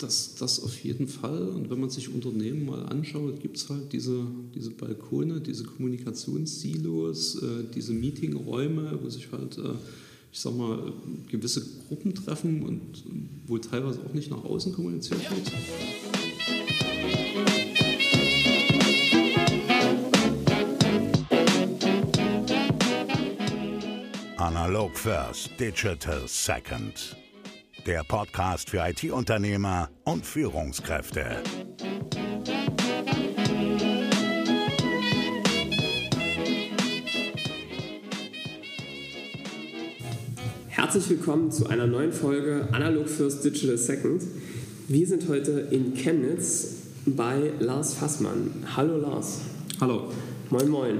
Das, das auf jeden Fall. Und wenn man sich Unternehmen mal anschaut, gibt es halt diese, diese Balkone, diese Kommunikationssilos, äh, diese Meetingräume, wo sich halt, äh, ich sag mal, gewisse Gruppen treffen und wo teilweise auch nicht nach außen kommuniziert wird. Analog First, Digital Second der Podcast für IT-Unternehmer und Führungskräfte. Herzlich willkommen zu einer neuen Folge Analog First Digital Second. Wir sind heute in Chemnitz bei Lars Fassmann. Hallo Lars. Hallo. Moin Moin.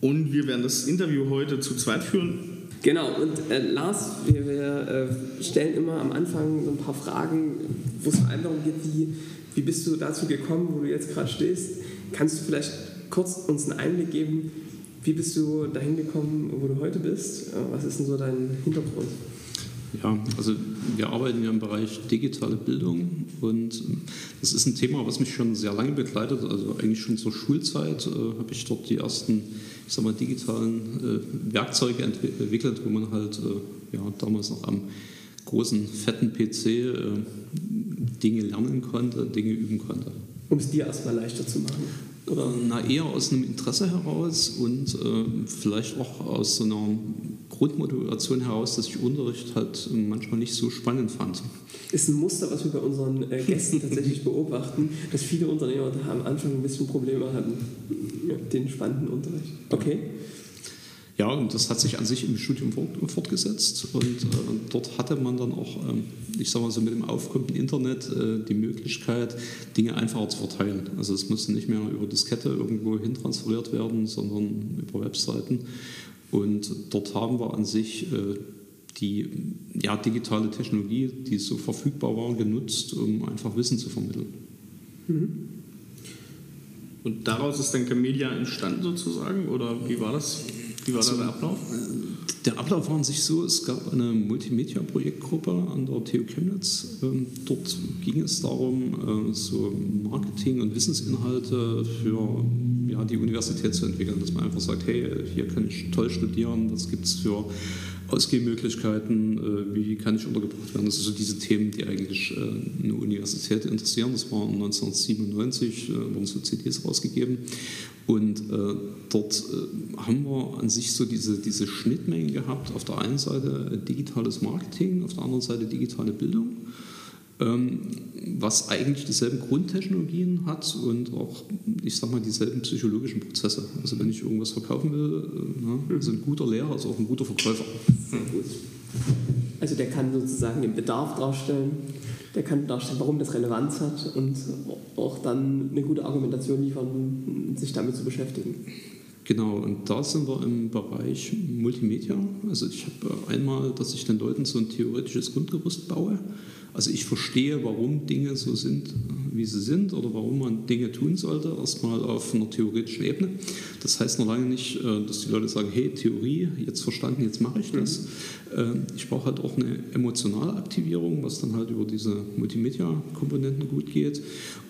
Und wir werden das Interview heute zu zweit führen. Genau, und äh, Lars, wir, wir äh, stellen immer am Anfang so ein paar Fragen, wo es vor allem darum geht, wie, wie bist du dazu gekommen, wo du jetzt gerade stehst. Kannst du vielleicht kurz uns einen Einblick geben, wie bist du dahin gekommen, wo du heute bist? Äh, was ist denn so dein Hintergrund? Ja, also wir arbeiten ja im Bereich digitale Bildung und ähm, das ist ein Thema, was mich schon sehr lange begleitet. Also eigentlich schon zur Schulzeit äh, habe ich dort die ersten, ich sag mal, digitalen äh, Werkzeuge entwickelt, wo man halt äh, ja, damals noch am großen, fetten PC äh, Dinge lernen konnte, Dinge üben konnte. Um es dir erstmal leichter zu machen. Na, eher aus einem Interesse heraus und äh, vielleicht auch aus so einer Grundmotivation heraus, dass ich Unterricht halt manchmal nicht so spannend fand. Ist ein Muster, was wir bei unseren äh, Gästen tatsächlich beobachten, dass viele Unternehmer da am Anfang ein bisschen Probleme hatten mit den spannenden Unterricht. Okay. Ja, und das hat sich an sich im Studium fortgesetzt und äh, dort hatte man dann auch, ähm, ich sage mal so mit dem aufkommenden Internet, äh, die Möglichkeit, Dinge einfacher zu verteilen. Also es musste nicht mehr über Diskette irgendwo hin transferiert werden, sondern über Webseiten. Und dort haben wir an sich äh, die ja, digitale Technologie, die so verfügbar war, genutzt, um einfach Wissen zu vermitteln. Mhm. Und daraus ist dann Camelia entstanden sozusagen? Oder wie war das? Wie war also, der Ablauf? Der Ablauf war an sich so, es gab eine Multimedia-Projektgruppe an der TU Chemnitz. Ähm, dort ging es darum, äh, so Marketing- und Wissensinhalte für ja, die Universität zu entwickeln, dass man einfach sagt, hey, hier kann ich toll studieren, was gibt es für Ausgehmöglichkeiten, äh, wie kann ich untergebracht werden. Das sind so diese Themen, die eigentlich äh, eine Universität interessieren. Das war 1997, äh, wurden so CDs rausgegeben. Und dort haben wir an sich so diese, diese Schnittmengen gehabt. Auf der einen Seite digitales Marketing, auf der anderen Seite digitale Bildung. Ähm, was eigentlich dieselben Grundtechnologien hat und auch, ich sag mal, dieselben psychologischen Prozesse. Also wenn ich irgendwas verkaufen will, äh, also ein guter Lehrer ist auch ein guter Verkäufer. Also der kann sozusagen den Bedarf darstellen, der kann darstellen, warum das Relevanz hat und auch dann eine gute Argumentation liefern, sich damit zu beschäftigen. Genau, und da sind wir im Bereich Multimedia. Also ich habe einmal, dass ich den Leuten so ein theoretisches Grundgerüst baue also ich verstehe, warum Dinge so sind, wie sie sind oder warum man Dinge tun sollte, erstmal auf einer theoretischen Ebene. Das heißt noch lange nicht, äh, dass die Leute sagen, hey, Theorie, jetzt verstanden, jetzt mache ich das. Mhm. Ich brauche halt auch eine emotionale Aktivierung, was dann halt über diese Multimedia-Komponenten gut geht.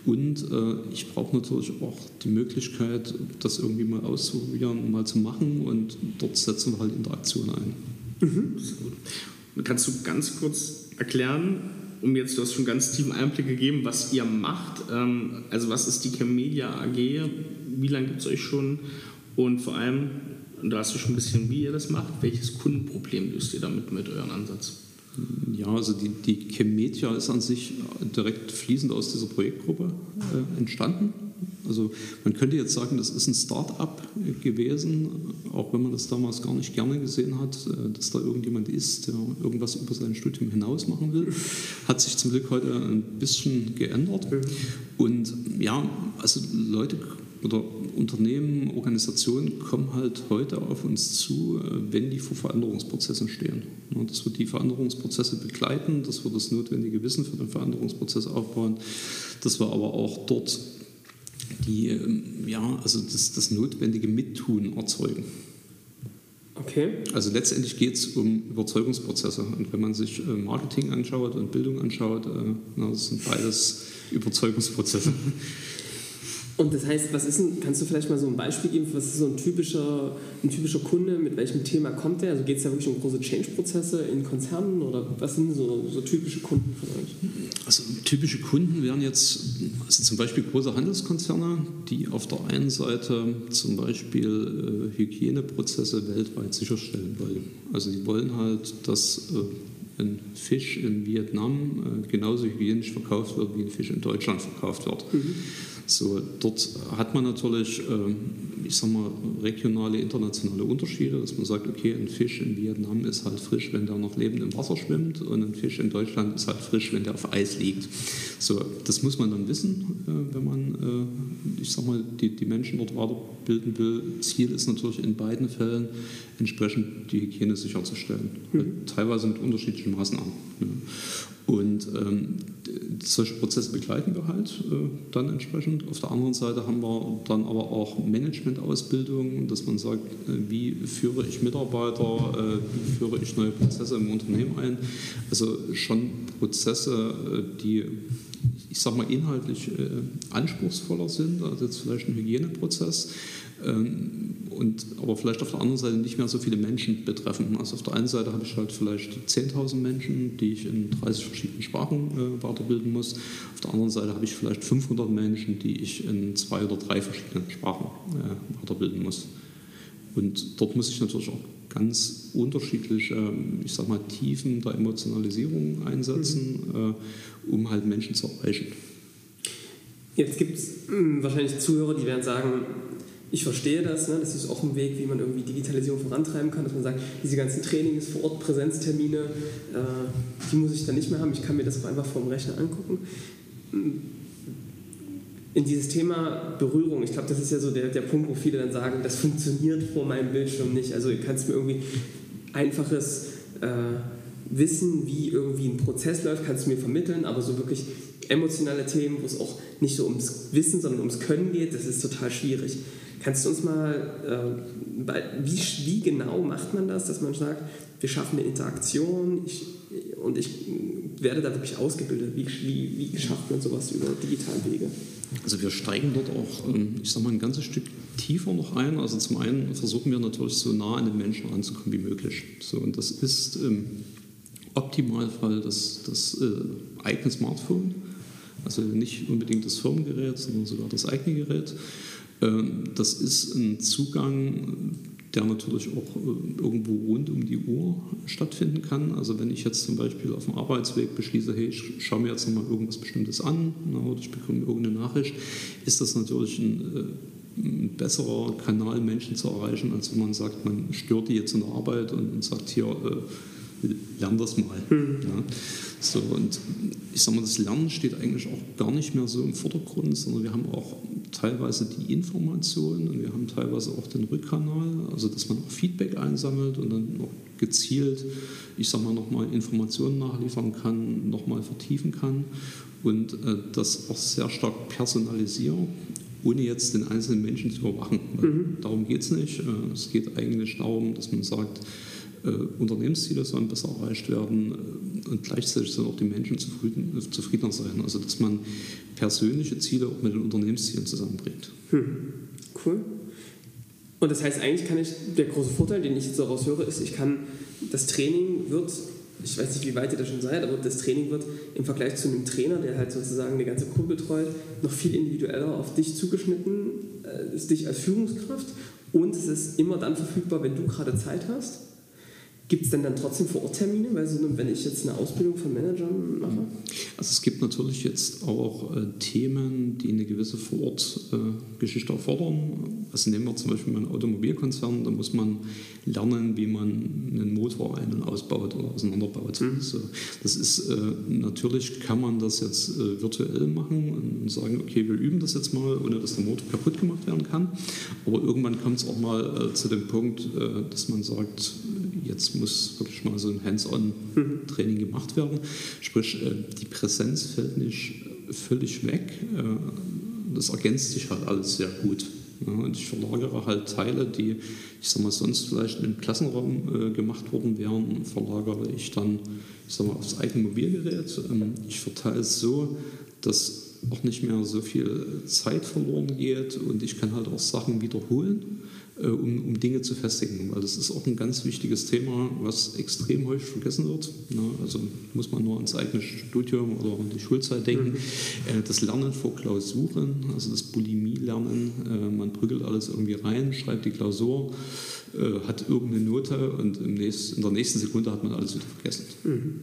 Und äh, ich brauche natürlich auch die Möglichkeit, das irgendwie mal auszuprobieren, mal zu machen und dort setzen wir halt Interaktion ein. Mhm. Kannst du ganz kurz erklären, um jetzt, du hast schon ganz tiefen Einblick gegeben, was ihr macht. Ähm, also was ist die Chemedia AG? Wie lange gibt es euch schon? Und vor allem, da hast du schon ein bisschen, wie ihr das macht. Welches Kundenproblem löst ihr damit mit eurem Ansatz? Ja, also die, die Chemedia ist an sich direkt fließend aus dieser Projektgruppe äh, entstanden. Also man könnte jetzt sagen, das ist ein Start-up gewesen, auch wenn man das damals gar nicht gerne gesehen hat, äh, dass da irgendjemand ist, der irgendwas über sein Studium hinaus machen will. Hat sich zum Glück heute ein bisschen geändert. Und ja, also Leute oder Unternehmen, Organisationen kommen halt heute auf uns zu, äh, wenn die vor Veränderungsprozessen stehen. Dass wir die Veränderungsprozesse begleiten, dass wir das notwendige Wissen für den Veränderungsprozess aufbauen, dass wir aber auch dort die, ähm, ja, also das, das notwendige Mittun erzeugen. Okay. Also letztendlich geht es um Überzeugungsprozesse. Und wenn man sich äh, Marketing anschaut und Bildung anschaut, äh, das sind beides Überzeugungsprozesse. Und das heißt, was ist denn, kannst du vielleicht mal so ein Beispiel geben, was ist so ein typischer, ein typischer Kunde, mit welchem Thema kommt der? Also geht es da wirklich um große Change-Prozesse in Konzernen oder was sind so, so typische Kunden von euch? Also typische Kunden wären jetzt also zum Beispiel große Handelskonzerne, die auf der einen Seite zum Beispiel äh, Hygieneprozesse weltweit sicherstellen wollen. Also die wollen halt, dass äh, ein Fisch in Vietnam äh, genauso hygienisch verkauft wird, wie ein Fisch in Deutschland verkauft wird. Mhm. So, dort hat man natürlich, ähm, ich sag mal, regionale, internationale Unterschiede, dass man sagt, okay, ein Fisch in Vietnam ist halt frisch, wenn der noch lebend im Wasser schwimmt und ein Fisch in Deutschland ist halt frisch, wenn der auf Eis liegt. So, das muss man dann wissen, äh, wenn man, äh, ich sag mal, die, die Menschen dort weiterbilden will. Ziel ist natürlich in beiden Fällen entsprechend die Hygiene sicherzustellen, mhm. teilweise mit unterschiedlichen Maßnahmen. Und ähm, solche Prozesse begleiten wir halt äh, dann entsprechend. Auf der anderen Seite haben wir dann aber auch Managementausbildung, dass man sagt, äh, wie führe ich Mitarbeiter, äh, wie führe ich neue Prozesse im Unternehmen ein. Also schon Prozesse, äh, die ich sage mal inhaltlich äh, anspruchsvoller sind als jetzt vielleicht ein Hygieneprozess und aber vielleicht auf der anderen Seite nicht mehr so viele Menschen betreffen. Also auf der einen Seite habe ich halt vielleicht 10.000 Menschen, die ich in 30 verschiedenen Sprachen äh, weiterbilden muss. Auf der anderen Seite habe ich vielleicht 500 Menschen, die ich in zwei oder drei verschiedenen Sprachen äh, weiterbilden muss. Und dort muss ich natürlich auch ganz unterschiedliche, ich sag mal, Tiefen der Emotionalisierung einsetzen, mhm. äh, um halt Menschen zu erreichen. Jetzt gibt es hm, wahrscheinlich Zuhörer, die werden sagen, ich verstehe das, ne? das ist auch ein Weg, wie man irgendwie Digitalisierung vorantreiben kann, dass man sagt, diese ganzen Trainings, vor Ort Präsenztermine, äh, die muss ich dann nicht mehr haben, ich kann mir das einfach vom Rechner angucken. In dieses Thema Berührung, ich glaube, das ist ja so der, der Punkt, wo viele dann sagen, das funktioniert vor meinem Bildschirm nicht. Also du kannst mir irgendwie einfaches äh, Wissen, wie irgendwie ein Prozess läuft, kannst du mir vermitteln, aber so wirklich emotionale Themen, wo es auch nicht so ums Wissen, sondern ums Können geht, das ist total schwierig. Kannst du uns mal, äh, wie, wie genau macht man das, dass man sagt, wir schaffen eine Interaktion ich, und ich werde da wirklich ausgebildet? Wie, wie, wie schafft man sowas über digitale Wege? Also wir steigen dort auch, ähm, ich sage mal, ein ganzes Stück tiefer noch ein. Also zum einen versuchen wir natürlich so nah an den Menschen ranzukommen wie möglich. So, und das ist im Optimalfall das, das äh, eigene Smartphone. Also nicht unbedingt das Firmengerät, sondern sogar das eigene Gerät. Ähm, das ist ein Zugang, der natürlich auch äh, irgendwo rund um die Uhr stattfinden kann. Also wenn ich jetzt zum Beispiel auf dem Arbeitsweg beschließe, hey, ich schaue mir jetzt nochmal irgendwas Bestimmtes an oder ich bekomme irgendeine Nachricht, ist das natürlich ein, äh, ein besserer Kanal, Menschen zu erreichen, als wenn man sagt, man stört die jetzt in der Arbeit und sagt hier, äh, lern das mal. Mhm. Ja. So, und ich sage mal, das Lernen steht eigentlich auch gar nicht mehr so im Vordergrund, sondern wir haben auch teilweise die Informationen und wir haben teilweise auch den Rückkanal, also dass man auch Feedback einsammelt und dann noch gezielt, ich sage mal, nochmal Informationen nachliefern kann, nochmal vertiefen kann und äh, das auch sehr stark personalisiert, ohne jetzt den einzelnen Menschen zu überwachen. Mhm. Darum geht es nicht. Äh, es geht eigentlich darum, dass man sagt, Unternehmensziele sollen besser erreicht werden äh, und gleichzeitig sollen auch die Menschen zufrieden, äh, zufriedener sein. Also dass man persönliche Ziele auch mit den Unternehmenszielen zusammenbringt. Hm. Cool. Und das heißt, eigentlich kann ich, der große Vorteil, den ich jetzt daraus höre, ist, ich kann, das Training wird, ich weiß nicht, wie weit ihr da schon seid, aber das Training wird im Vergleich zu einem Trainer, der halt sozusagen eine ganze Gruppe betreut, noch viel individueller auf dich zugeschnitten, ist dich als Führungskraft und es ist immer dann verfügbar, wenn du gerade Zeit hast. Gibt es denn dann trotzdem vor Ort Termine, weil so, wenn ich jetzt eine Ausbildung von Managern mache? Also es gibt natürlich jetzt auch äh, Themen, die eine gewisse Vorort-Geschichte äh, erfordern. Also nehmen wir zum Beispiel einen Automobilkonzern, da muss man lernen, wie man einen Motor ein- und ausbaut oder auseinanderbaut. Mhm. So, das ist äh, natürlich kann man das jetzt äh, virtuell machen und sagen, okay, wir üben das jetzt mal, ohne dass der Motor kaputt gemacht werden kann. Aber irgendwann kommt es auch mal äh, zu dem Punkt, äh, dass man sagt, jetzt muss wirklich mal so ein Hands-on-Training gemacht werden. Sprich, äh, die Präsenz fällt nicht völlig weg. Äh, das ergänzt sich halt alles sehr gut. Und ich verlagere halt Teile, die, ich sag mal, sonst vielleicht im Klassenraum äh, gemacht worden wären, verlagere ich dann, ich sag mal, aufs eigene Mobilgerät. Ähm, ich verteile es so, dass auch nicht mehr so viel Zeit verloren geht und ich kann halt auch Sachen wiederholen äh, um, um, Dinge zu festigen. Weil das ist auch ein ganz wichtiges Thema, was extrem häufig vergessen wird. Ne? Also muss man nur ans eigene Studium oder an die Schulzeit denken. Mhm. Äh, das Lernen vor Klausuren, also das Bulimie-Lernen, äh, man prügelt alles irgendwie rein, schreibt die Klausur, hat irgendeine Note und nächsten, in der nächsten Sekunde hat man alles wieder vergessen. Mhm.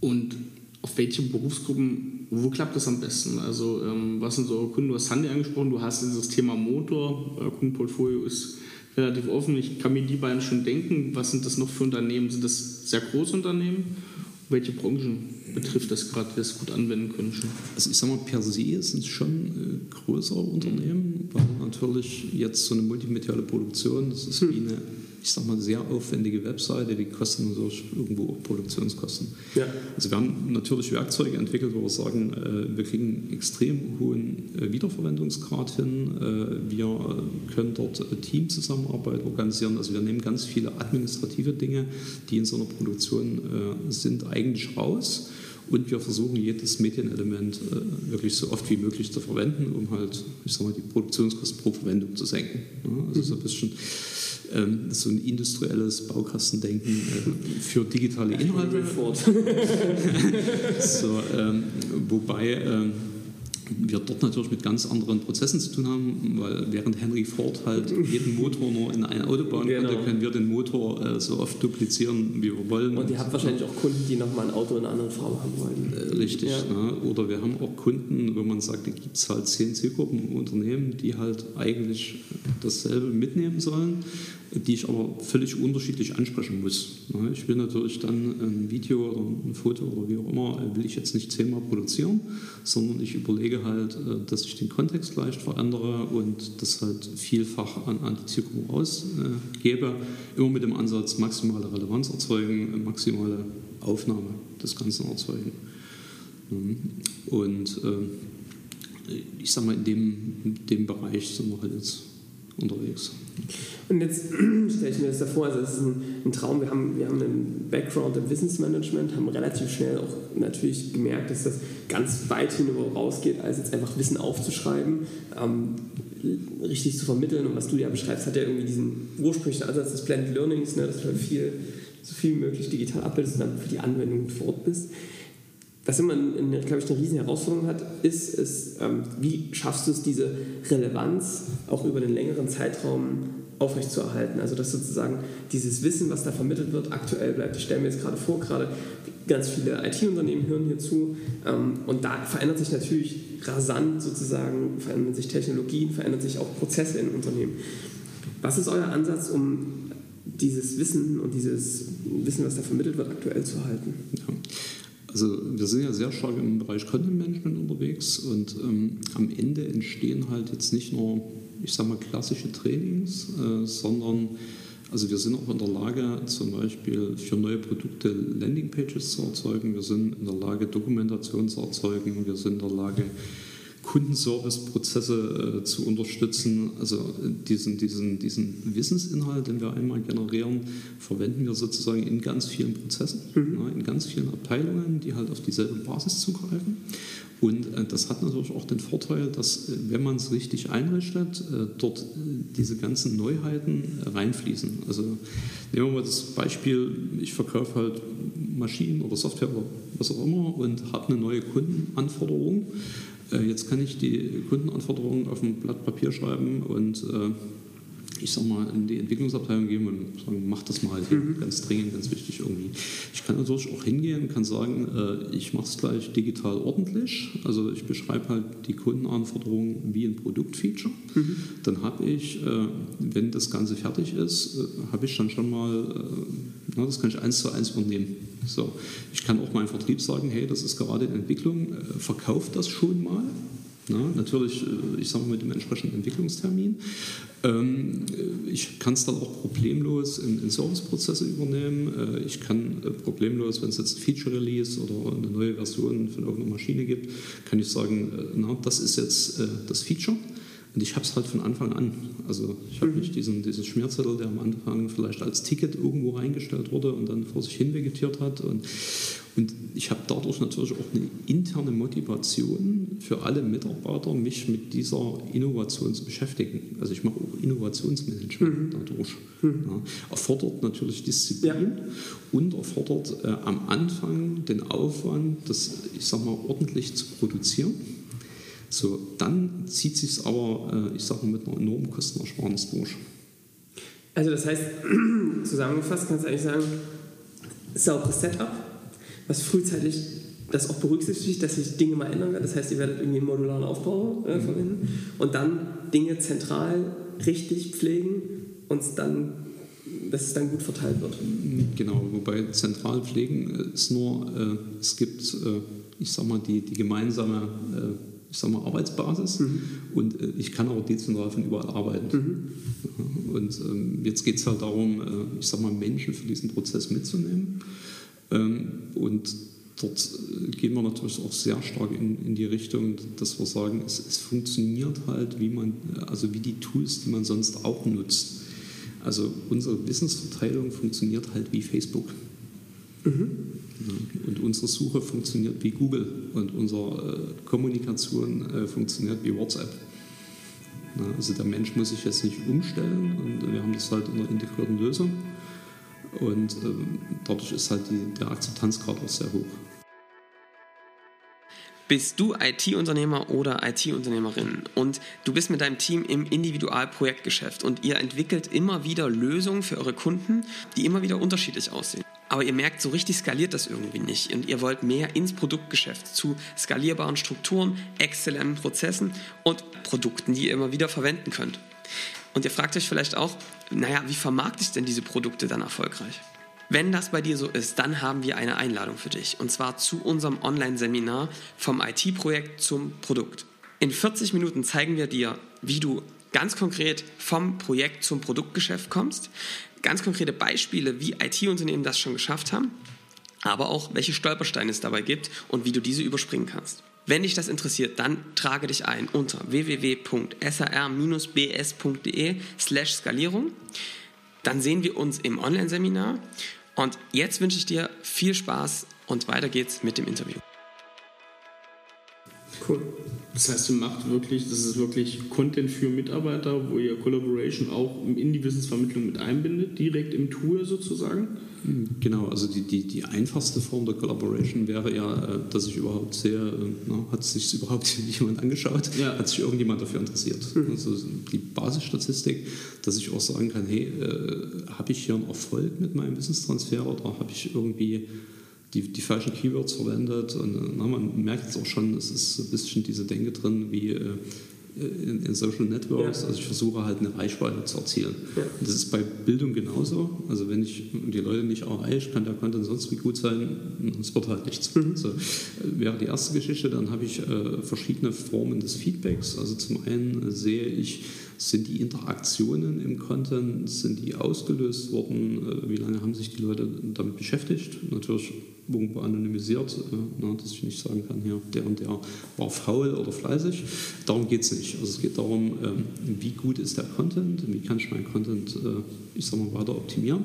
Und auf welche Berufsgruppen, wo klappt das am besten? Also ähm, was sind so eure Kunden? Du hast Handy angesprochen, du hast dieses Thema Motor, euer Kundenportfolio ist relativ offen. Ich kann mir die beiden schon denken. Was sind das noch für Unternehmen? Sind das sehr große Unternehmen? Welche Branchen betrifft das gerade, die das gut anwenden können schon? Also ich sage mal, per se sind es schon äh, größere Unternehmen, weil natürlich jetzt so eine multimediale Produktion, das ist hm. wie eine ich sag mal, sehr aufwendige Webseite, die kosten natürlich irgendwo Produktionskosten. Ja. Also wir haben natürlich Werkzeuge entwickelt, wo wir sagen, äh, wir kriegen extrem hohen äh, Wiederverwendungsgrad hin. Äh, wir können dort Teamzusammenarbeit organisieren. Also wir nehmen ganz viele administrative Dinge, die in so einer Produktion sind, eigentlich raus. Und wir versuchen jedes Medienelement wirklich so oft wie möglich zu verwenden, um halt, ich sag mal, die Produktionskosten pro Verwendung zu senken. also so ein bisschen ähm, so ein industrielles Baukastendenken äh, für digitale Inhalte. so, ähm, wobei ähm, wir dort natürlich mit ganz anderen Prozessen zu tun haben, weil während Henry Ford halt jeden Motor nur in ein Auto bauen genau. konnte, können wir den Motor äh, so oft duplizieren, wie wir wollen. Und ihr habt wahrscheinlich auch Kunden, die nochmal ein Auto in einer anderen Farbe haben wollen. Äh, richtig. Ja. Ne? Oder wir haben auch Kunden, wo man sagt, da gibt es halt zehn Zielgruppen Unternehmen, die halt eigentlich dasselbe mitnehmen sollen die ich aber völlig unterschiedlich ansprechen muss. Ich will natürlich dann ein Video oder ein Foto oder wie auch immer, will ich jetzt nicht zehnmal produzieren, sondern ich überlege halt, äh, dass ich den Kontext leicht verändere und das halt vielfach an, an die Zielgruppe ausgebe, immer mit dem Ansatz maximale Relevanz erzeugen, maximale Aufnahme des Ganzen erzeugen. Und äh, ich sage mal, in dem, in dem Bereich sind wir halt jetzt unterwegs. Und jetzt stelle ich mir das davor, also es ist ein, ein, Traum, wir haben, wir haben einen Background im Wissensmanagement, haben relativ schnell auch natürlich gemerkt, dass das ganz weit hinüber rausgeht, als jetzt einfach Wissen aufzuschreiben, ähm, richtig zu vermitteln. Und was du ja beschreibst, hat ja irgendwie diesen ursprünglichen Ansatz des Blended Learnings, ne, dass du halt viel, so viel möglich digital abbildest und dann für die Anwendung vor Ort bist was immer, eine, glaube ich, eine riesen Herausforderung hat, ist, ist ähm, wie schaffst du es, diese Relevanz auch über einen längeren Zeitraum aufrechtzuerhalten. Also dass sozusagen dieses Wissen, was da vermittelt wird, aktuell bleibt. Ich stelle mir jetzt gerade vor, gerade ganz viele IT-Unternehmen hören hier zu ähm, und da verändert sich natürlich rasant sozusagen, verändern sich Technologien, verändern sich auch Prozesse in Unternehmen. Was ist euer Ansatz, um dieses Wissen und dieses Wissen, was da vermittelt wird, aktuell zu halten? Ja. Also wir sind ja sehr stark im Bereich Content Management unterwegs und ähm, am Ende entstehen halt jetzt nicht nur, ich sage mal, klassische Trainings, äh, sondern also wir sind auch in der Lage, zum Beispiel für neue Produkte Landingpages zu erzeugen. Wir sind in der Lage, Dokumentation zu erzeugen. Wir sind in der Lage, Kundenservice-Prozesse äh, zu unterstützen. Also äh, diesen, diesen, diesen Wissensinhalt, den wir einmal generieren, verwenden wir sozusagen in ganz vielen Prozessen, mhm. ja, in ganz vielen Abteilungen, die halt auf dieselbe Basis zugreifen. Und äh, das hat natürlich auch den Vorteil, dass, äh, wenn man es richtig einrichtet, äh, dort diese ganzen Neuheiten reinfließen. Also nehmen wir mal das Beispiel, ich verkaufe halt Maschinen oder Software oder was auch immer und habe eine neue Kundenanforderung. Äh, jetzt kann ich die Kundenanforderungen auf ein Blatt Papier schreiben und äh, ich sag mal, in die Entwicklungsabteilung gehen und sagen, mach das mal, mhm. ganz dringend, ganz wichtig irgendwie. Ich kann natürlich auch hingehen und kann sagen, äh, ich mache es gleich digital ordentlich. Also ich beschreibe halt die Kundenanforderungen wie ein Produktfeature. Mhm. Dann habe ich, wenn das Ganze fertig ist, habe ich dann schon mal, na, das kann ich eins zu eins übernehmen. So, ich kann auch meinem Vertrieb sagen, hey, das ist gerade in Entwicklung, äh, verkauft das schon mal. Na, natürlich, äh, ich sage mal mit dem entsprechenden Entwicklungstermin. Ähm, äh, ich kann es dann auch problemlos in, in Serviceprozesse übernehmen. Ich kann problemlos, wenn es jetzt ein Feature Release oder eine neue Version von irgendeiner Maschine gibt, kann ich sagen, na, das ist jetzt das Feature Und ich habe es halt von Anfang an. Also ich habe mhm. nicht diesen, diesen Schmierzettel, der am Anfang vielleicht als Ticket irgendwo reingestellt wurde und dann vor sich hin vegetiert hat. Und, und ich habe dadurch natürlich auch eine interne Motivation für alle Mitarbeiter, mich mit dieser Innovation zu beschäftigen. Also ich mache auch Innovationsmanagement mhm. dadurch. Mhm. Ja, erfordert natürlich Disziplin ja. und erfordert äh, am Anfang den Aufwand, das, ich sag mal, ordentlich zu produzieren. So, dann zieht sich es aber, äh, ich sage mal, mit einer enormen Kostenersparnis durch. Also das heißt, zusammengefasst kannst du eigentlich sagen, sauberes Setup, was frühzeitig das auch berücksichtigt, dass sich Dinge mal ändern werden. Das heißt, ihr werdet irgendwie einen modularen Aufbau äh, mhm. verwenden und dann Dinge zentral richtig pflegen und dann, dass es dann gut verteilt wird. Genau, wobei zentral pflegen ist nur, äh, es gibt, äh, ich sag mal, die, die gemeinsame äh, ich sag mal, Arbeitsbasis mhm. und äh, ich kann auch dezentral von überall arbeiten. Mhm. Und ähm, jetzt geht es halt darum, äh, ich sag mal, Menschen für diesen Prozess mitzunehmen. Ähm, und dort äh, gehen wir natürlich auch sehr stark in, in die Richtung, dass wir sagen, es, es, funktioniert halt, wie man, also wie die Tools, die man sonst auch nutzt. Also unsere Wissensverteilung funktioniert halt wie Facebook. Mhm. Und unsere Suche funktioniert wie Google und unsere äh, Kommunikation äh, funktioniert wie WhatsApp. Also der Mensch muss sich jetzt nicht umstellen und wir haben das halt in einer integrierten Lösung. Und ähm, dadurch ist halt die, der Akzeptanzgrad auch sehr hoch. Bist du IT-Unternehmer oder IT-Unternehmerin und du bist mit deinem Team im Individualprojektgeschäft und ihr entwickelt immer wieder Lösungen für eure Kunden, die immer wieder unterschiedlich aussehen. Aber ihr merkt, so richtig skaliert das irgendwie nicht und ihr wollt mehr ins Produktgeschäft zu skalierbaren Strukturen, exzellenten Prozessen und Produkten, die ihr immer wieder verwenden könnt. Und ihr fragt euch vielleicht auch, naja, wie vermarkte ich denn diese Produkte dann erfolgreich? Wenn das bei dir so ist, dann haben wir eine Einladung für dich und zwar zu unserem Online-Seminar vom IT-Projekt zum Produkt. In 40 Minuten zeigen wir dir, wie du ganz konkret vom Projekt zum Produktgeschäft kommst, ganz konkrete Beispiele, wie IT-Unternehmen das schon geschafft haben, aber auch welche Stolpersteine es dabei gibt und wie du diese überspringen kannst. Wenn dich das interessiert, dann trage dich ein unter www.sar-bs.de slash Skalierung. Dann sehen wir uns im Online-Seminar und jetzt wünsche ich dir viel Spaß und weiter geht's mit dem Interview. Cool. Das heißt, ihr macht wirklich, das ist wirklich Content für Mitarbeiter, wo ihr Collaboration auch in die Wissensvermittlung mit einbindet, direkt im Tool sozusagen? Genau, also die, die, die einfachste Form der Collaboration wäre ja, äh, dass ich überhaupt sehe, äh, na, hat sich überhaupt jemand angeschaut, ja. hat sich irgendjemand dafür interessiert. Mhm. Also die Basisstatistik, dass ich auch sagen kann, hey, äh, habe ich hier einen Erfolg mit meinem Wissenstransfer oder habe ich irgendwie die, die falschen Keywords verwendet. Und na, man merkt jetzt auch schon, es ist ein bisschen diese Denke drin, wie äh, in, in, Social Networks. Ja. Also ich versuche halt eine Reichweite zu erzielen. Ja. Das ist bei Bildung genauso. Also wenn ich die Leute nicht erreiche, kann der Content sonst wie gut sein, es wird halt nichts. Mhm. Also, wäre die erste Geschichte, dann habe ich äh, verschiedene Formen des Feedbacks. Also zum einen sehe ich, sind die Interaktionen im Content, sind die ausgelöst worden, äh, wie lange haben sich die Leute damit beschäftigt? Natürlich irgendwo anonymisiert, äh, na, dass ich nicht sagen kann, hier, der und der war faul oder fleißig. Darum geht es nicht. Also es geht darum, ähm, wie gut ist der Content, wie kann ich meinen Content, äh, ich sag mal, weiter optimieren.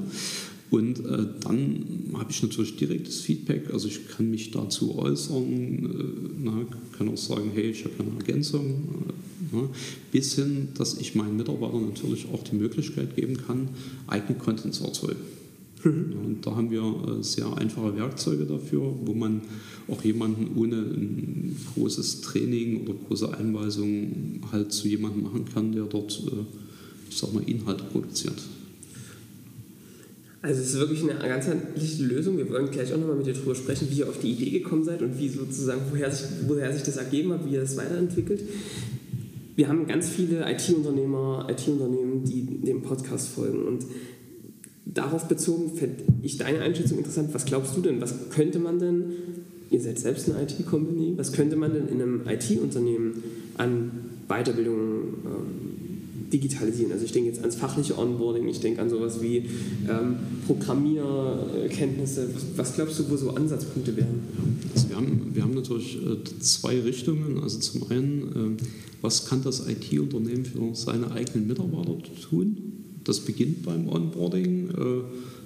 Und äh, dann habe ich natürlich direktes Feedback, also ich kann mich dazu äußern, äh, na, kann auch sagen, hey, ich habe eine Ergänzung, äh, na, bis hin, dass ich meinen Mitarbeitern natürlich auch die Möglichkeit geben kann, eigene Content zu erzeugen. Und da haben wir äh, sehr einfache Werkzeuge dafür, wo man auch jemanden ohne ein großes Training oder große Einweisungen halt zu jemandem machen kann, der dort, äh, ich sag mal, Inhalte produziert. Also es ist wirklich eine ganzheitliche Lösung. Wir wollen gleich auch nochmal mit dir darüber sprechen, wie ihr auf die Idee gekommen seid und wie sozusagen, woher sich, woher sich das ergeben hat, wie ihr das weiterentwickelt. Wir haben ganz viele IT-Unternehmer, IT-Unternehmen, die dem Podcast folgen und darauf bezogen fände ich deine Einschätzung interessant. Was glaubst du denn? Was könnte man denn, ihr seid selbst eine IT-Company, was könnte man denn in einem IT-Unternehmen an Weiterbildung ähm, digitalisieren? Also ich denke jetzt ans fachliche Onboarding, ich denke an sowas wie ähm, Programmierkenntnisse. Was, glaubst du, wo so Ansatzpunkte wären? Also wir, haben, wir haben natürlich äh, zwei Richtungen. Also zum einen, äh, was kann das IT-Unternehmen für seine eigenen Mitarbeiter tun? Das beginnt beim Onboarding. Äh,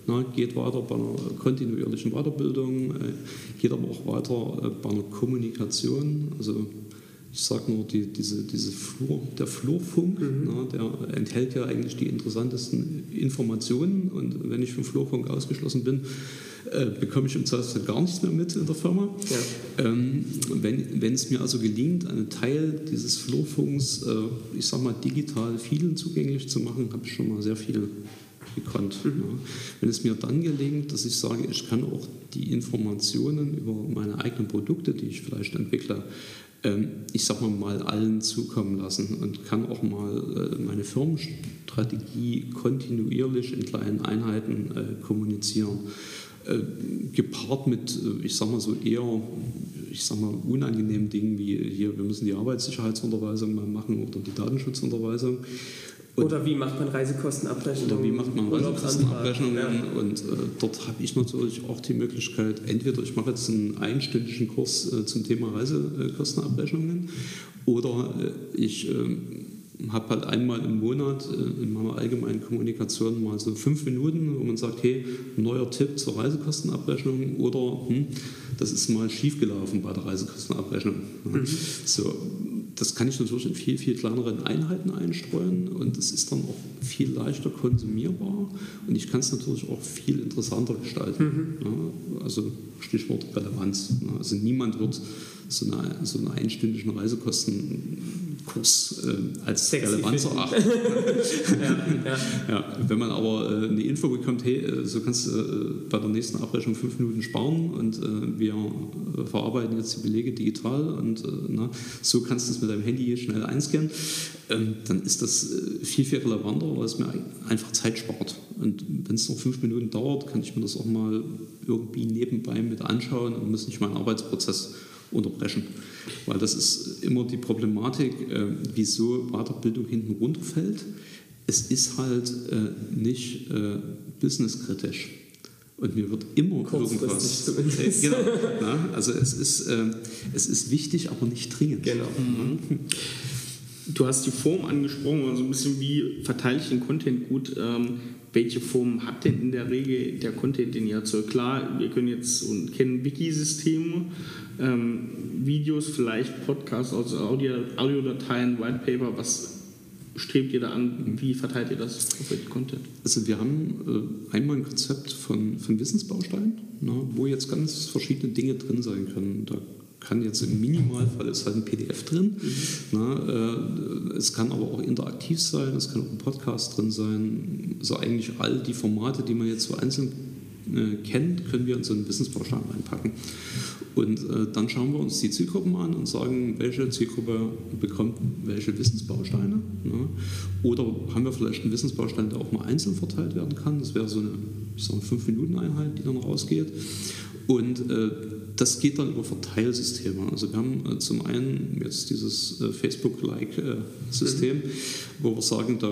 na, geht weiter bei einer kontinuierlichen Weiterbildung, äh, geht aber auch weiter äh, bei einer Kommunikation. Also ich sage nur, die, diese, diese Flur, der Flurfunk, mhm. na, der enthält ja eigentlich die interessantesten Informationen und wenn ich vom Flurfunk ausgeschlossen bin, äh, bekomme ich im Zweifelsfall gar nichts mehr mit in der Firma. Ja. Ähm, wenn, wenn es mir also gelingt, einen Teil dieses Flurfunks, äh, ich sage mal, digital vielen zugänglich zu machen, habe ich schon mal sehr viel gekonnt. Mhm. Ja. Wenn es mir dann gelingt, dass ich sage, ich kann auch die Informationen über meine eigenen Produkte, die ich vielleicht entwickle, ich sag mal, mal allen zukommen lassen und kann auch mal äh, meine Firmenstrategie kontinuierlich in kleinen Einheiten äh, kommunizieren. Äh, gepaart mit, ich sag mal so eher, ich sag mal, unangenehmen Dingen wie hier, wir müssen die Arbeitssicherheitsunterweisung mal machen oder die Datenschutzunterweisung. Oder wie macht man Reisekostenabrechnungen? Oder wie macht man Reisekostenabrechnungen? Ja. Und äh, dort habe ich natürlich auch die Möglichkeit, entweder ich mache jetzt einen einstündigen Kurs äh, zum Thema Reisekostenabrechnungen oder äh, ich ähm, habe halt einmal im Monat äh, in meiner allgemeinen Kommunikation mal so fünf Minuten, wo man sagt, hey, neuer Tipp zur Reisekostenabrechnung oder hm, das ist mal schiefgelaufen bei der Reisekostenabrechnung. Mhm. So, das kann ich natürlich in viel, viel kleineren Einheiten einstreuen und es ist dann auch viel leichter konsumierbar und ich kann es natürlich auch viel interessanter gestalten. Mhm. Ja, also Stichwort Relevanz. Also niemand wird so, eine, so einen einstündigen Reisekostenkurs äh, als Sexy relevant erachten. ja, ja. ja, wenn man aber äh, eine Info bekommt, hey, äh, so kannst du äh, bei der nächsten Abrechnung fünf Minuten sparen und äh, wir äh, verarbeiten jetzt die Belege digital und na, so kannst du es mit deinem Handy schnell einscannen, ähm, dann ist das viel, viel relevanter, weil es mir einfach Zeit spart. Und wenn es noch fünf Minuten dauert, kann ich mir das auch mal irgendwie nebenbei mit anschauen und muss nicht meinen Arbeitsprozess unterbrechen. Weil das ist immer die Problematik, äh, wieso Weiterbildung hinten runterfällt. Es ist halt äh, nicht äh, businesskritisch. Und mir wird immer irgendwas. Äh, genau. Na, also es ist, äh, es ist wichtig, aber nicht dringend. Genau. Mhm. Du hast die Form angesprochen, also ein bisschen wie verteile ich den Content gut. Ähm, welche Form hat denn in der Regel der Content, den ihr erzeugt? Klar, wir können jetzt und kennen Wiki-Systeme, ähm, Videos, vielleicht Podcasts, also Audio, Audiodateien, White Paper, was strebt ihr da an? Wie verteilt ihr das auf welchen Content? Also wir haben äh, einmal ein Konzept von, von Wissensbausteinen, na, ne, wo jetzt ganz verschiedene Dinge drin sein können. Da kann jetzt im Minimalfall ist halt ein PDF drin. Mhm. Na, äh, es kann aber auch interaktiv sein, es kann auch ein Podcast drin sein. Also eigentlich all die Formate, die man jetzt so einzeln äh, kennt, können wir in so einen Wissensbaustein reinpacken. Und äh, dann schauen wir uns die Zielgruppen an und sagen, welche Zielgruppe bekommt welche Wissensbausteine. Ne? Oder haben wir vielleicht einen Wissensbaustein, der auch mal einzeln verteilt werden kann. Das wäre so eine 5-Minuten-Einheit, die dann rausgeht. Und äh, das geht dann über Verteilsysteme. Also wir haben äh, zum einen jetzt dieses äh, Facebook-like-System, mhm. wo wir sagen, da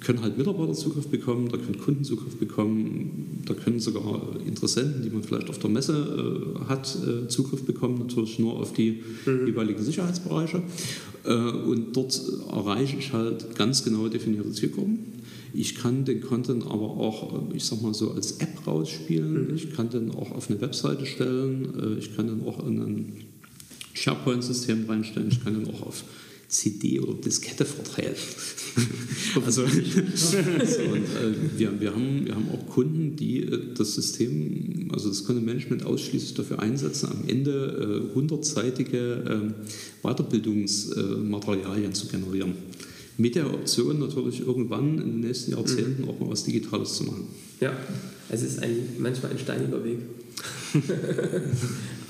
können halt Mitarbeiter Zugriff bekommen, da können Kunden Zugriff bekommen, da können sogar Interessenten, die man vielleicht auf der Messe äh, hat, äh, Zugriff bekommen, natürlich nur auf die mhm. jeweiligen Sicherheitsbereiche. Äh, und dort erreiche ich halt ganz genau definierte Zielgruppen. Ich kann den Content aber auch, ich sag mal so, als App rausspielen. Mhm. Ich kann den auch auf eine Webseite stellen. Äh, ich kann den auch in ein SharePoint-System reinstellen. Ich kann den auch auf CD oder Diskette verteilen. also, so, und, äh, wir, wir, haben, wir haben auch Kunden, die äh, das System, also das Content Management ausschließlich dafür einsetzen, am Ende äh, hundertseitige ähm, Weiterbildungsmaterialien zu generieren mit der Option natürlich irgendwann in den nächsten Jahrzehnten mhm. auch mal was Digitales zu machen. Ja, es ist ein, manchmal ein steiniger Weg.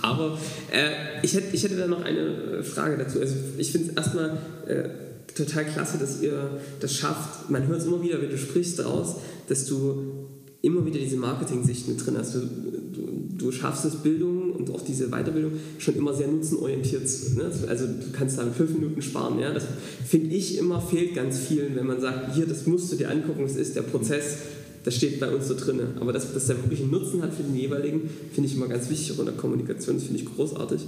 Aber äh, ich, hätte, ich hätte da noch eine äh, Frage dazu. Also ich finde es erstmal äh, total klasse, dass ihr das schafft. Man hört es immer wieder, wenn du sprichst daraus, dass du immer wieder diese Marketing-Sicht mit drin hast. Du, du, du schaffst es, Bildung und auch diese Weiterbildung schon immer sehr nutzenorientiert. Ne? Also du kannst da fünf Minuten sparen. Ja? Das finde ich immer fehlt ganz vielen, wenn man sagt, hier, das musst du dir angucken, das ist der Prozess, das steht bei uns so drin. Aber dass, dass der wirklich einen Nutzen hat für den jeweiligen, finde ich immer ganz wichtig, auch in der Kommunikation, das finde ich großartig.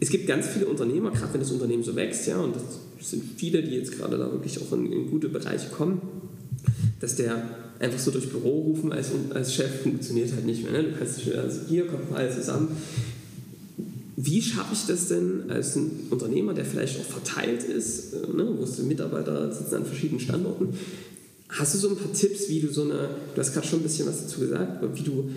Es gibt ganz viele Unternehmer, gerade wenn das Unternehmen so wächst, ja, und das sind viele, die jetzt gerade da wirklich auch in, in gute Bereiche kommen, dass der einfach so durch Büro rufen als, als Chef funktioniert halt nicht mehr. Ne? Du kannst nicht mehr, also hier kommt mal zusammen. Wie schaffe ich das denn als ein Unternehmer, der vielleicht auch verteilt ist, äh, ne, wo es Mitarbeiter sitzen an verschiedenen Standorten? Hast du so ein paar Tipps, wie du so eine, du hast gerade schon ein bisschen was dazu gesagt, wie du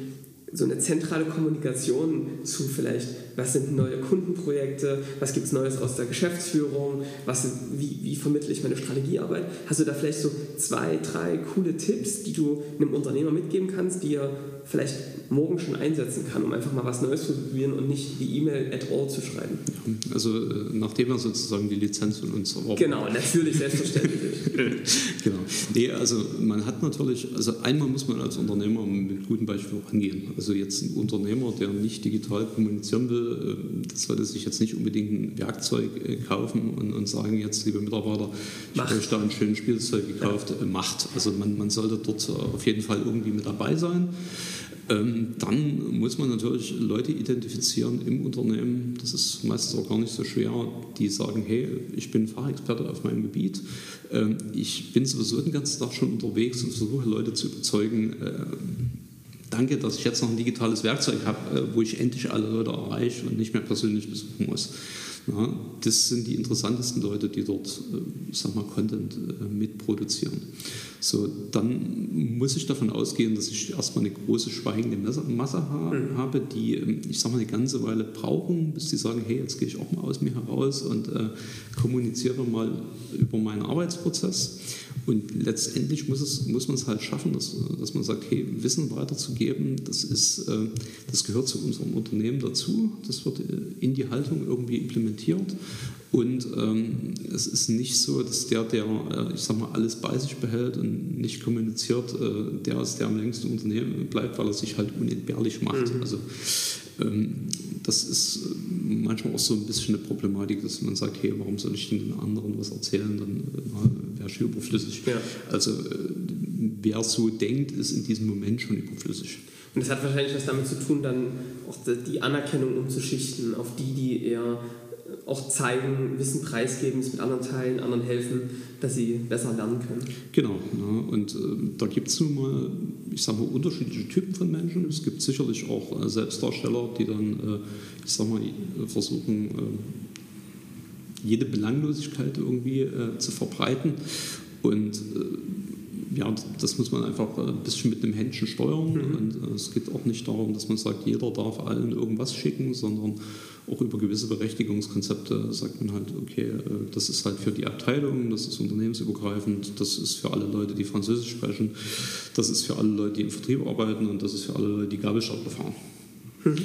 so eine zentrale Kommunikation zu vielleicht, was sind neue Kundenprojekte, was gibt es Neues aus der Geschäftsführung, was, wie, wie vermittle ich meine Strategiearbeit? Hast du da vielleicht so zwei, drei coole Tipps, die du einem Unternehmer mitgeben kannst, die er vielleicht morgen schon einsetzen kann, um einfach mal was Neues zu probieren und nicht die E-Mail at all zu schreiben. Also äh, nachdem er sozusagen die Lizenz von uns erworben Genau, natürlich, selbstverständlich. genau. Nee, also man hat natürlich, also einmal muss man als Unternehmer mit gutem Beispiel angehen. Also jetzt ein Unternehmer, der nicht digital kommunizieren will, das sollte sich jetzt nicht unbedingt ein Werkzeug äh, kaufen und, und sagen, jetzt liebe Mitarbeiter, ich habe euch da ein schönes Spielzeug gekauft, ja. macht. Also man, man sollte dort auf jeden Fall irgendwie mit dabei sein. Ähm, dann muss man natürlich Leute identifizieren im Unternehmen, das ist meistens auch gar nicht so schwer, die sagen, hey, ich bin Fachexperte auf meinem Gebiet, ähm, ich bin sowieso den ganzen Tag schon unterwegs und versuche Leute zu überzeugen, äh, danke, dass ich jetzt noch ein digitales Werkzeug habe, äh, wo ich endlich alle Leute erreiche und nicht mehr persönlich besuchen muss. Ja, das sind die interessantesten Leute, die dort, äh, sag mal, Content mitproduzieren. So, dann muss ich davon ausgehen, dass ich erstmal eine große schweigende Masse mhm. habe, die, ähm, ich sag mal, eine ganze Weile brauchen, bis sie sagen, hey, jetzt gehe ich auch mal aus mir heraus und äh, kommuniziere mal über meinen Arbeitsprozess. Und letztendlich muss, es, muss man es halt schaffen, dass, dass man sagt, hey, Wissen weiterzugeben, das, ist, äh, das gehört zu unserem Unternehmen dazu, das wird äh, in die Haltung irgendwie implementiert und ähm, es ist nicht so, dass der, der, äh, ich sag mal, alles bei sich behält und nicht kommuniziert, äh, der ist, der am längsten Unternehmen bleibt, weil er sich halt unentbehrlich macht. Mhm. Also ähm, das ist äh, manchmal auch so ein bisschen eine Problematik, dass man sagt, hey, warum soll ich den anderen was erzählen, dann äh, wäre ich überflüssig. Ja. Also äh, wer so denkt, ist in diesem Moment schon überflüssig. Und das hat wahrscheinlich was damit zu tun, dann auch die Anerkennung umzuschichten auf die, die eher auch zeigen, Wissen preisgeben, es mit anderen teilen, anderen helfen, dass sie besser lernen können. Genau, ja, und äh, da gibt es nun mal, ich sage mal, unterschiedliche Typen von Menschen. Es gibt sicherlich auch äh, Selbstdarsteller, die dann, äh, ich sage mal, versuchen, äh, jede Belanglosigkeit irgendwie äh, zu verbreiten. Und äh, ja, das muss man einfach ein bisschen mit dem Händchen steuern. Mhm. Und es geht auch nicht darum, dass man sagt, jeder darf allen irgendwas schicken, sondern auch über gewisse Berechtigungskonzepte sagt man halt, okay, äh, das ist halt für die Abteilung, das ist unternehmensübergreifend, das ist für alle Leute, die Französisch sprechen, das ist für alle Leute, die im Vertrieb arbeiten und das ist für alle Leute, die Gabelstapler fahren. Hm.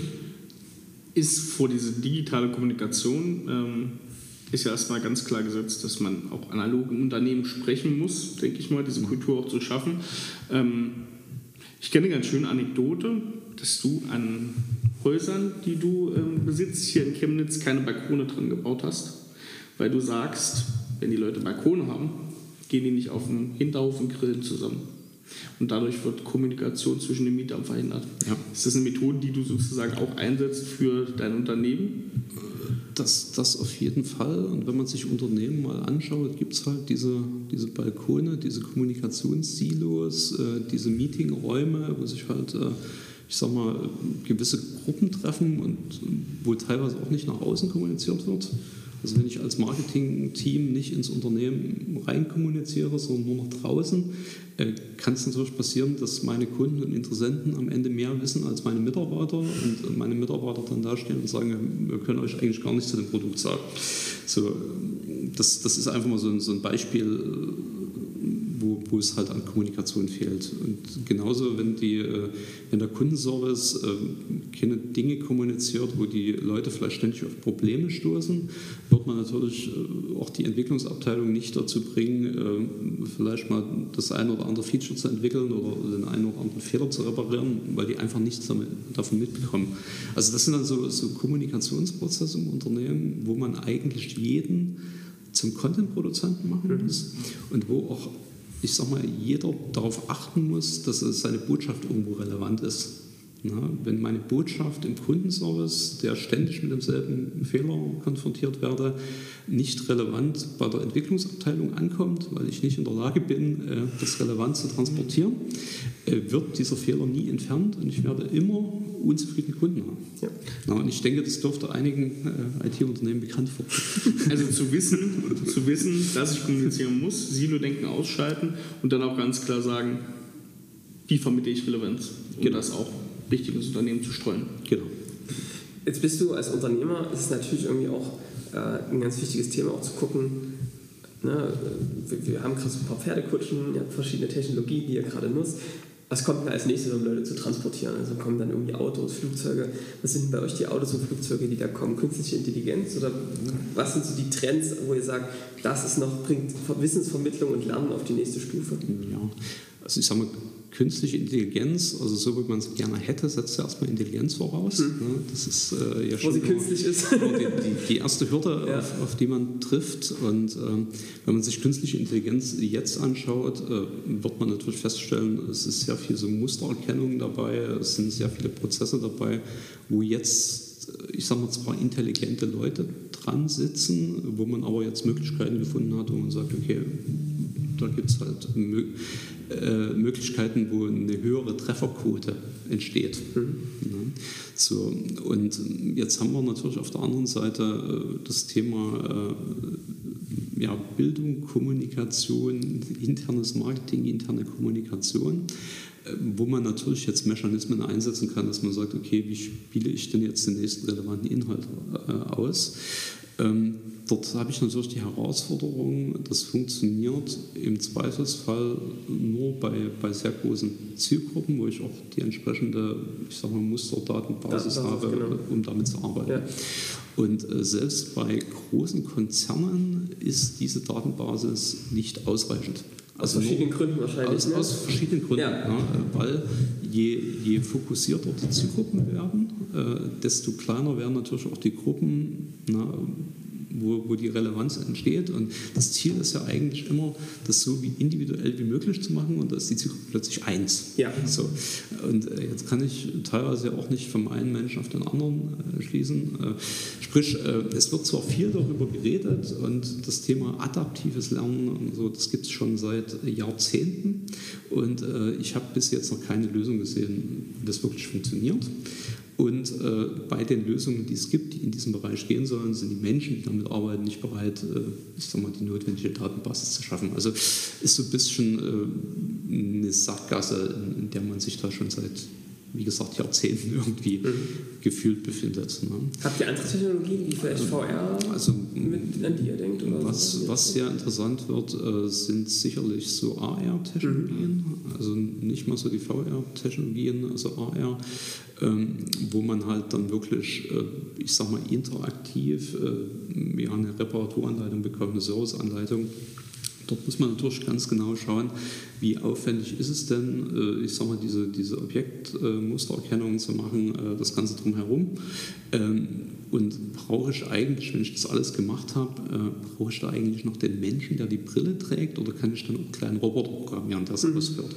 Ist vor diese digitale Kommunikation ähm, ist ja erstmal ganz klar gesetzt, dass man auch analog im Unternehmen sprechen muss, denke ich mal, diese Kultur auch zu schaffen. Ähm, ich kenne eine ganz schöne Anekdote, dass du an Häusern, die du ähm, besitzt, hier in Chemnitz keine Balkone drin gebaut hast, weil du sagst, wenn die Leute Balkone haben, gehen die nicht auf dem Hinterhof und grillen zusammen. Und dadurch wird Kommunikation zwischen den Mietern verhindert. Ja. Ist das eine Methode, die du sozusagen auch einsetzt für dein Unternehmen? Das, das auf jeden Fall. Und wenn man sich Unternehmen mal anschaut, gibt es halt diese, diese Balkone, diese Kommunikationssilos, äh, diese Meetingräume, wo sich halt äh, ich sag mal, gewisse Gruppen treffen und wo teilweise auch nicht nach außen kommuniziert wird. Also wenn ich als Marketing-Team nicht ins Unternehmen rein kommuniziere, sondern nur nach draußen, äh, kann es natürlich passieren, dass meine Kunden und Interessenten am Ende mehr wissen als meine Mitarbeiter und meine Mitarbeiter dann dastehen und sagen, wir können euch eigentlich gar nichts zu dem Produkt sagen. So, das, das ist einfach mal so ein, so ein Beispiel, wo, wo es halt an Kommunikation fehlt. Und genauso, wenn, die, äh, wenn der Kundenservice äh, keine Dinge kommuniziert, wo die Leute vielleicht ständig auf Probleme stoßen, wird man natürlich äh, auch die Entwicklungsabteilung nicht dazu bringen, vielleicht mal das eine oder andere Feature zu entwickeln oder den einen oder anderen Fehler zu reparieren, weil die einfach nichts davon mitbekommen. Also das sind dann so, so Kommunikationsprozesse im Unternehmen, wo man eigentlich jeden zum Content-Produzenten machen mhm. muss und wo auch, ich sag mal, jeder darauf achten muss, dass seine Botschaft irgendwo relevant ist. Na, wenn meine Botschaft im Kundenservice, der ständig mit demselben Fehler konfrontiert werde, nicht relevant bei der Entwicklungsabteilung ankommt, weil ich nicht in der Lage bin, äh, das relevant zu transportieren, äh, wird dieser Fehler nie entfernt und ich werde immer unzufriedene Kunden haben. Ja. Na, und ich denke, das dürfte einigen äh, IT-Unternehmen bekannt vorkommen. Also zu wissen, zu wissen, dass ich kommunizieren muss, Silo-Denken ausschalten und dann auch ganz klar sagen, wie vermittle ich Relevanz, um genau. das auch richtig ins Unternehmen zu streuen. Genau. Jetzt bist du als Unternehmer, ist es natürlich irgendwie auch äh, ein ganz wichtiges Thema, auch zu gucken, ne, wir, wir, haben gerade so ein paar Pferdekutschen, ihr habt verschiedene Technologien, die ihr gerade nutzt. Was kommt denn als nächstes, um Leute zu transportieren? Also kommen dann irgendwie Autos, Flugzeuge. Was sind bei euch die Autos und Flugzeuge, die da kommen? Künstliche Intelligenz? Oder was sind so die Trends, wo ihr sagt, das ist noch, bringt Wissensvermittlung und Lernen auf die nächste Stufe? Ja, also ich sage mal, künstliche Intelligenz, also so wie man es gerne hätte, setzt ja erstmal Intelligenz voraus. Mhm. Das ist äh, ja schon sie künstlich ist. die, die, die, erste Hürde, ja. auf, auf, die man trifft. Und äh, wenn man sich künstliche Intelligenz jetzt anschaut, äh, wird man natürlich feststellen, es ist sehr viel so Mustererkennung dabei, es sind sehr viele Prozesse dabei, wo jetzt, ich sage mal, zwar intelligente Leute dran sitzen, wo man aber jetzt Möglichkeiten gefunden hat, wo man sagt, okay, da gibt es halt äh, Möglichkeiten, wo eine höhere Trefferquote entsteht. Mhm. So, und jetzt haben wir natürlich auf der anderen Seite äh, das Thema äh, ja, Bildung, Kommunikation, internes Marketing, interne Kommunikation wo man natürlich jetzt Mechanismen einsetzen kann, dass man sagt, okay, wie spiele ich denn jetzt den nächsten relevanten Inhalt aus? Ähm, dort habe ich natürlich die Herausforderung, das funktioniert im Zweifelsfall nur bei, bei sehr großen Zielgruppen, wo ich auch die entsprechende, ich sage mal, Musterdatenbasis ja, habe, genau. um damit zu arbeiten. Ja. Und äh, selbst bei großen Konzernen ist diese Datenbasis nicht ausreichend. Aus also verschiedenen Gründen wahrscheinlich. Aus, ne? aus verschiedenen Gründen, ja. Ja, weil je, je fokussierter die Zielgruppen werden, äh, desto kleiner werden natürlich auch die Gruppen, na, wo, wo die Relevanz entsteht. Und das Ziel ist ja eigentlich immer, das so wie individuell wie möglich zu machen und da ist die Zielgruppe plötzlich eins. Ja. So. Und äh, jetzt kann ich teilweise auch nicht vom einen Menschen auf den anderen äh, schließen. Äh, sprich, es wird zwar viel darüber geredet und das Thema adaptives Lernen und so, das gibt es schon seit Jahrzehnten und ich habe bis jetzt noch keine Lösung gesehen, wie das wirklich funktioniert. Und äh, bei den Lösungen, die es gibt, die in diesem Bereich gehen sollen, sind die Menschen, die damit arbeiten, nicht bereit, äh, ich sag mal, die notwendige Datenbasis zu schaffen. Also ist so ein bisschen äh, eine Sackgasse, in, in der man sich da schon seit wie gesagt, Jahrzehnten irgendwie mhm. gefühlt befindet. Ne? Habt ihr andere Technologien, wie vielleicht also, VR, also, mit, an die ihr denkt? Oder was, was sehr interessant wird, äh, sind sicherlich so AR-Technologien, mhm. also nicht mal so die VR-Technologien, also AR, wo man halt dann wirklich, äh, ich sag mal, interaktiv äh, ja, eine Reparaturanleitung bekommt, eine Serviceanleitung Dort muss man natürlich ganz genau schauen, wie aufwendig ist es denn, äh, ich sage mal, diese, diese Objektmustererkennung zu machen, das Ganze drumherum. Und brauche ich eigentlich, wenn ich das alles gemacht habe, äh, brauche ich da eigentlich noch den Menschen, der die Brille trägt, oder kann ich dann auch einen kleinen Roboter programmieren, der es mhm. ausführt?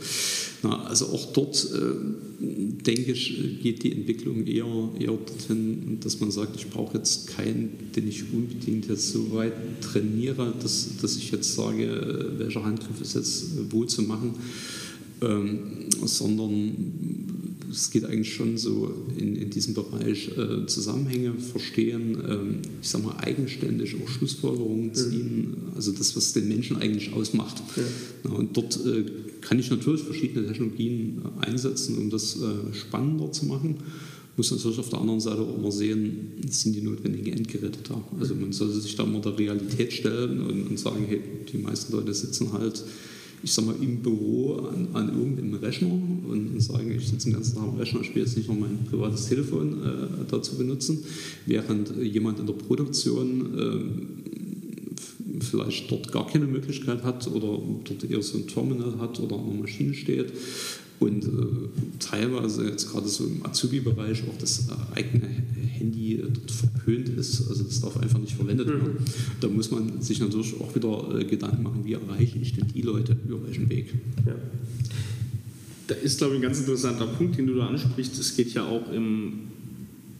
Na, also auch dort, äh, denke ich, geht die Entwicklung eher, eher dorthin, dass man sagt, ich brauche jetzt keinen, den ich unbedingt jetzt so weit trainiere, dass, dass ich jetzt sage, äh, welcher Handgriff ist jetzt wo zu machen, ähm, sondern es geht eigentlich schon so in, in diesem Bereich äh, Zusammenhänge verstehen, ähm, ich sage mal eigenständig auch Schlussfolgerungen mhm. ziehen, mhm. also das, was den Menschen eigentlich ausmacht. Ja. Na, und dort äh, kann ich natürlich verschiedene Technologien äh, einsetzen, um das äh, spannender zu machen. Muss natürlich auf der anderen Seite auch immer sehen, sind die notwendigen Endgeräte da. Also man sollte sich da immer der Realität stellen und, und sagen, hey, die meisten Leute sitzen halt ich sag mal, im Büro an, an irgendeinem Rechner und, und sagen, ich sitze den ganzen Tag am Rechner, ich will jetzt nicht noch mein privates Telefon äh, dazu benutzen, während jemand in der Produktion äh, vielleicht dort gar keine Möglichkeit hat oder dort eher so ein Terminal hat oder an einer Maschine steht und äh, teilweise jetzt gerade so im Azubi-Bereich auch das äh, eigene Handy äh, dort verpönt ist. Also das darf einfach nicht verwendet werden. Mhm. Da muss man sich natürlich auch wieder äh, Gedanken machen, wie erreiche ich denn die Leute über welchen Weg. Ja. Da ist, glaube ich, ein ganz interessanter Punkt, den du da ansprichst. Es geht ja auch im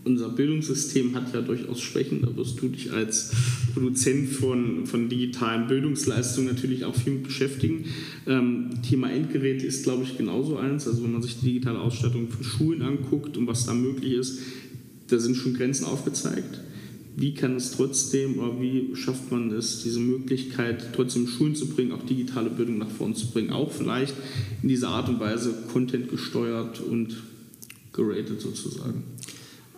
unser Bildungssystem hat ja durchaus Schwächen. Da wirst du dich als Produzent von, von digitalen Bildungsleistungen natürlich auch viel mit beschäftigen. Ähm, Thema Endgeräte ist, glaube ich, genauso eins. Also wenn man sich die digitale Ausstattung von Schulen anguckt und was da möglich ist, da sind schon Grenzen aufgezeigt. Wie kann es trotzdem oder wie schafft man es, diese Möglichkeit trotzdem Schulen zu bringen, auch digitale Bildung nach vorne zu bringen, auch vielleicht in dieser Art und Weise Content gesteuert und geratet sozusagen?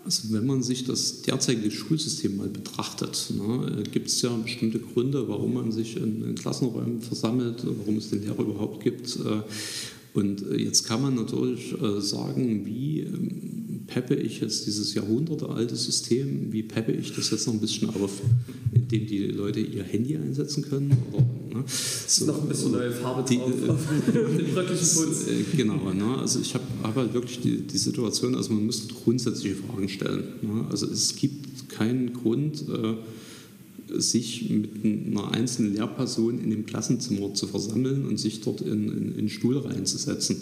Also wenn man sich das derzeitige Schulsystem mal betrachtet, ne, gibt es ja bestimmte Gründe, warum man sich in, in, Klassenräumen versammelt, warum es den Lehrer überhaupt gibt. Äh, und jetzt kann man natürlich äh, sagen, wie ähm, peppe ich jetzt dieses jahrhundertealte System, wie peppe ich das jetzt noch ein bisschen auf, indem die Leute ihr Handy einsetzen können? Oder, ne? so, noch ein bisschen neue Farbe die, drauf auf den Putz. Äh, genau, ne? also ich habe hab halt wirklich die, die Situation, also man müsste grundsätzliche Fragen stellen. Ne? Also es gibt keinen Grund, äh, sich mit einer einzelnen Lehrperson in dem Klassenzimmer zu versammeln und sich dort in, in, in Stuhl reinzusetzen.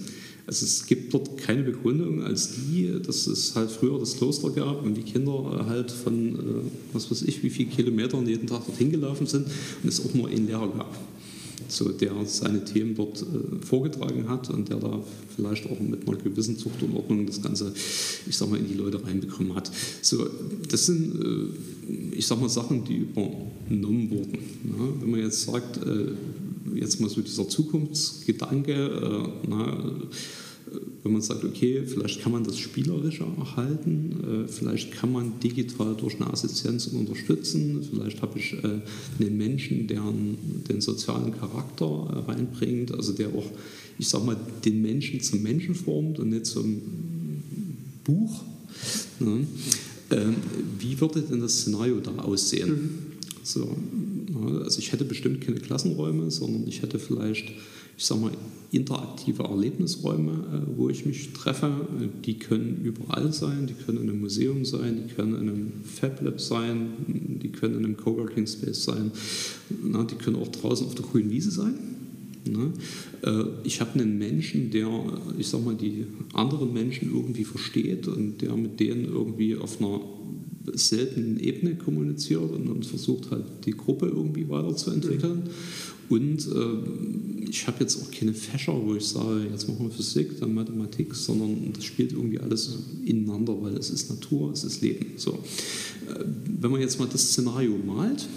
Also es gibt dort keine Begründung als die, dass es halt früher das Kloster gab und die Kinder halt von, äh, was weiß ich, wie viele Kilometern jeden Tag dorthin gelaufen sind und es auch nur einen Lehrer gab so, der seine Themen dort äh, vorgetragen hat und der da vielleicht auch mit einer gewissen Zucht und Ordnung das Ganze, ich sag mal, in die Leute reinbekommen hat. So, das sind, äh, ich sag mal, Sachen, die übernommen wurden. Ja, wenn man jetzt sagt, jetzt mal so dieser Zukunftsgedanke, äh, na, wenn man sagt, okay, vielleicht kann man das spielerischer erhalten, äh, vielleicht kann man digital durch eine Assistenz unterstützen, vielleicht habe ich äh, einen Menschen, der den sozialen Charakter äh, reinbringt, also der auch, ich sag mal, den Menschen zum Menschen formt und nicht zum Buch. Ne? Ähm, wie würde denn das Szenario da aussehen? Mhm. So, also ich hätte bestimmt keine Klassenräume, sondern ich hätte vielleicht ich sage mal, interaktive Erlebnisräume, äh, wo ich mich treffe. Die können überall sein, die können in einem Museum sein, die können in einem Fab Lab sein, die können in einem Coworking Space sein, die können auch draußen auf der grünen Wiese sein. Äh, ich habe einen Menschen, der, ich sag mal, die anderen Menschen irgendwie versteht und der mit denen irgendwie auf einer seltenen Ebene kommuniziert und, versucht halt die Gruppe irgendwie weiterzuentwickeln. Und äh, ich habe jetzt auch keine Fächer, wo ich sage, jetzt machen wir Physik, dann Mathematik, sondern das spielt irgendwie alles ineinander, weil es ist Natur, es ist Leben. So. Äh, wenn man jetzt mal das Szenario malt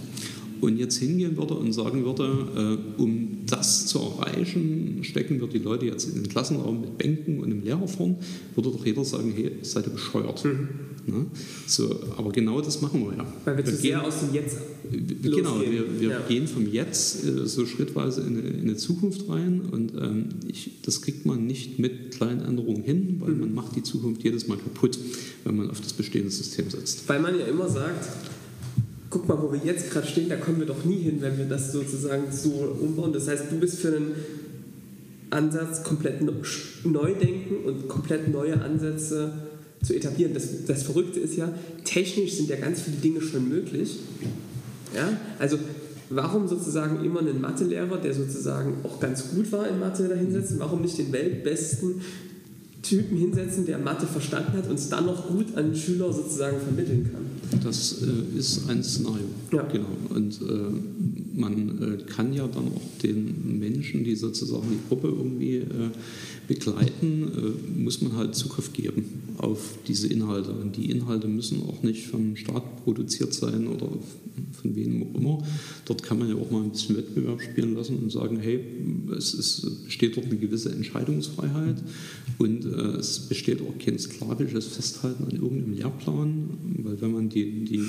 und jetzt hingehen würde und sagen würde, äh, um das zu erreichen, stecken wir die Leute jetzt in den Klassenraum mit Bänken und einem Lehrer vorn, würde doch jeder sagen, hey, seid ihr bescheuert. Mhm. Ne? So, aber genau das machen wir ja. Weil wir, wir zu sehr aus dem Jetzt Genau, wir, wir ja. gehen vom Jetzt äh, so schrittweise in eine, in eine Zukunft rein und ähm, ich, das kriegt man nicht mit kleinen Änderungen hin, weil mhm. man macht die Zukunft jedes Mal kaputt, wenn man auf das bestehende System setzt. Weil man ja immer sagt, guck mal, wo wir jetzt gerade stehen, da kommen wir doch nie hin, wenn wir das sozusagen so umbauen. Das heißt, du bist für einen Ansatz komplett neu denken und komplett neue Ansätze zu etablieren. Das, das Verrückte ist ja, technisch sind ja ganz viele Dinge schon möglich. Ja? Also warum sozusagen immer einen Mathelehrer, der sozusagen auch ganz gut war in Mathe, da hinsetzen? Warum nicht den weltbesten Typen hinsetzen, der Mathe verstanden hat und es dann noch gut an Schüler sozusagen vermitteln kann? Das äh, ist ein Szenario. Ja. Genau. Und äh, man äh, kann ja dann auch den Menschen, die sozusagen die Gruppe irgendwie äh, begleiten, äh, muss man halt Zugriff geben auf diese Inhalte. Und die Inhalte müssen auch nicht vom Staat produziert sein oder von wem auch immer. Dort kann man ja auch mal ein bisschen Wettbewerb spielen lassen und sagen, hey, es ist, besteht dort eine gewisse Entscheidungsfreiheit und äh, es besteht auch kein sklavisches Festhalten an irgendeinem Lehrplan, weil wenn man die, die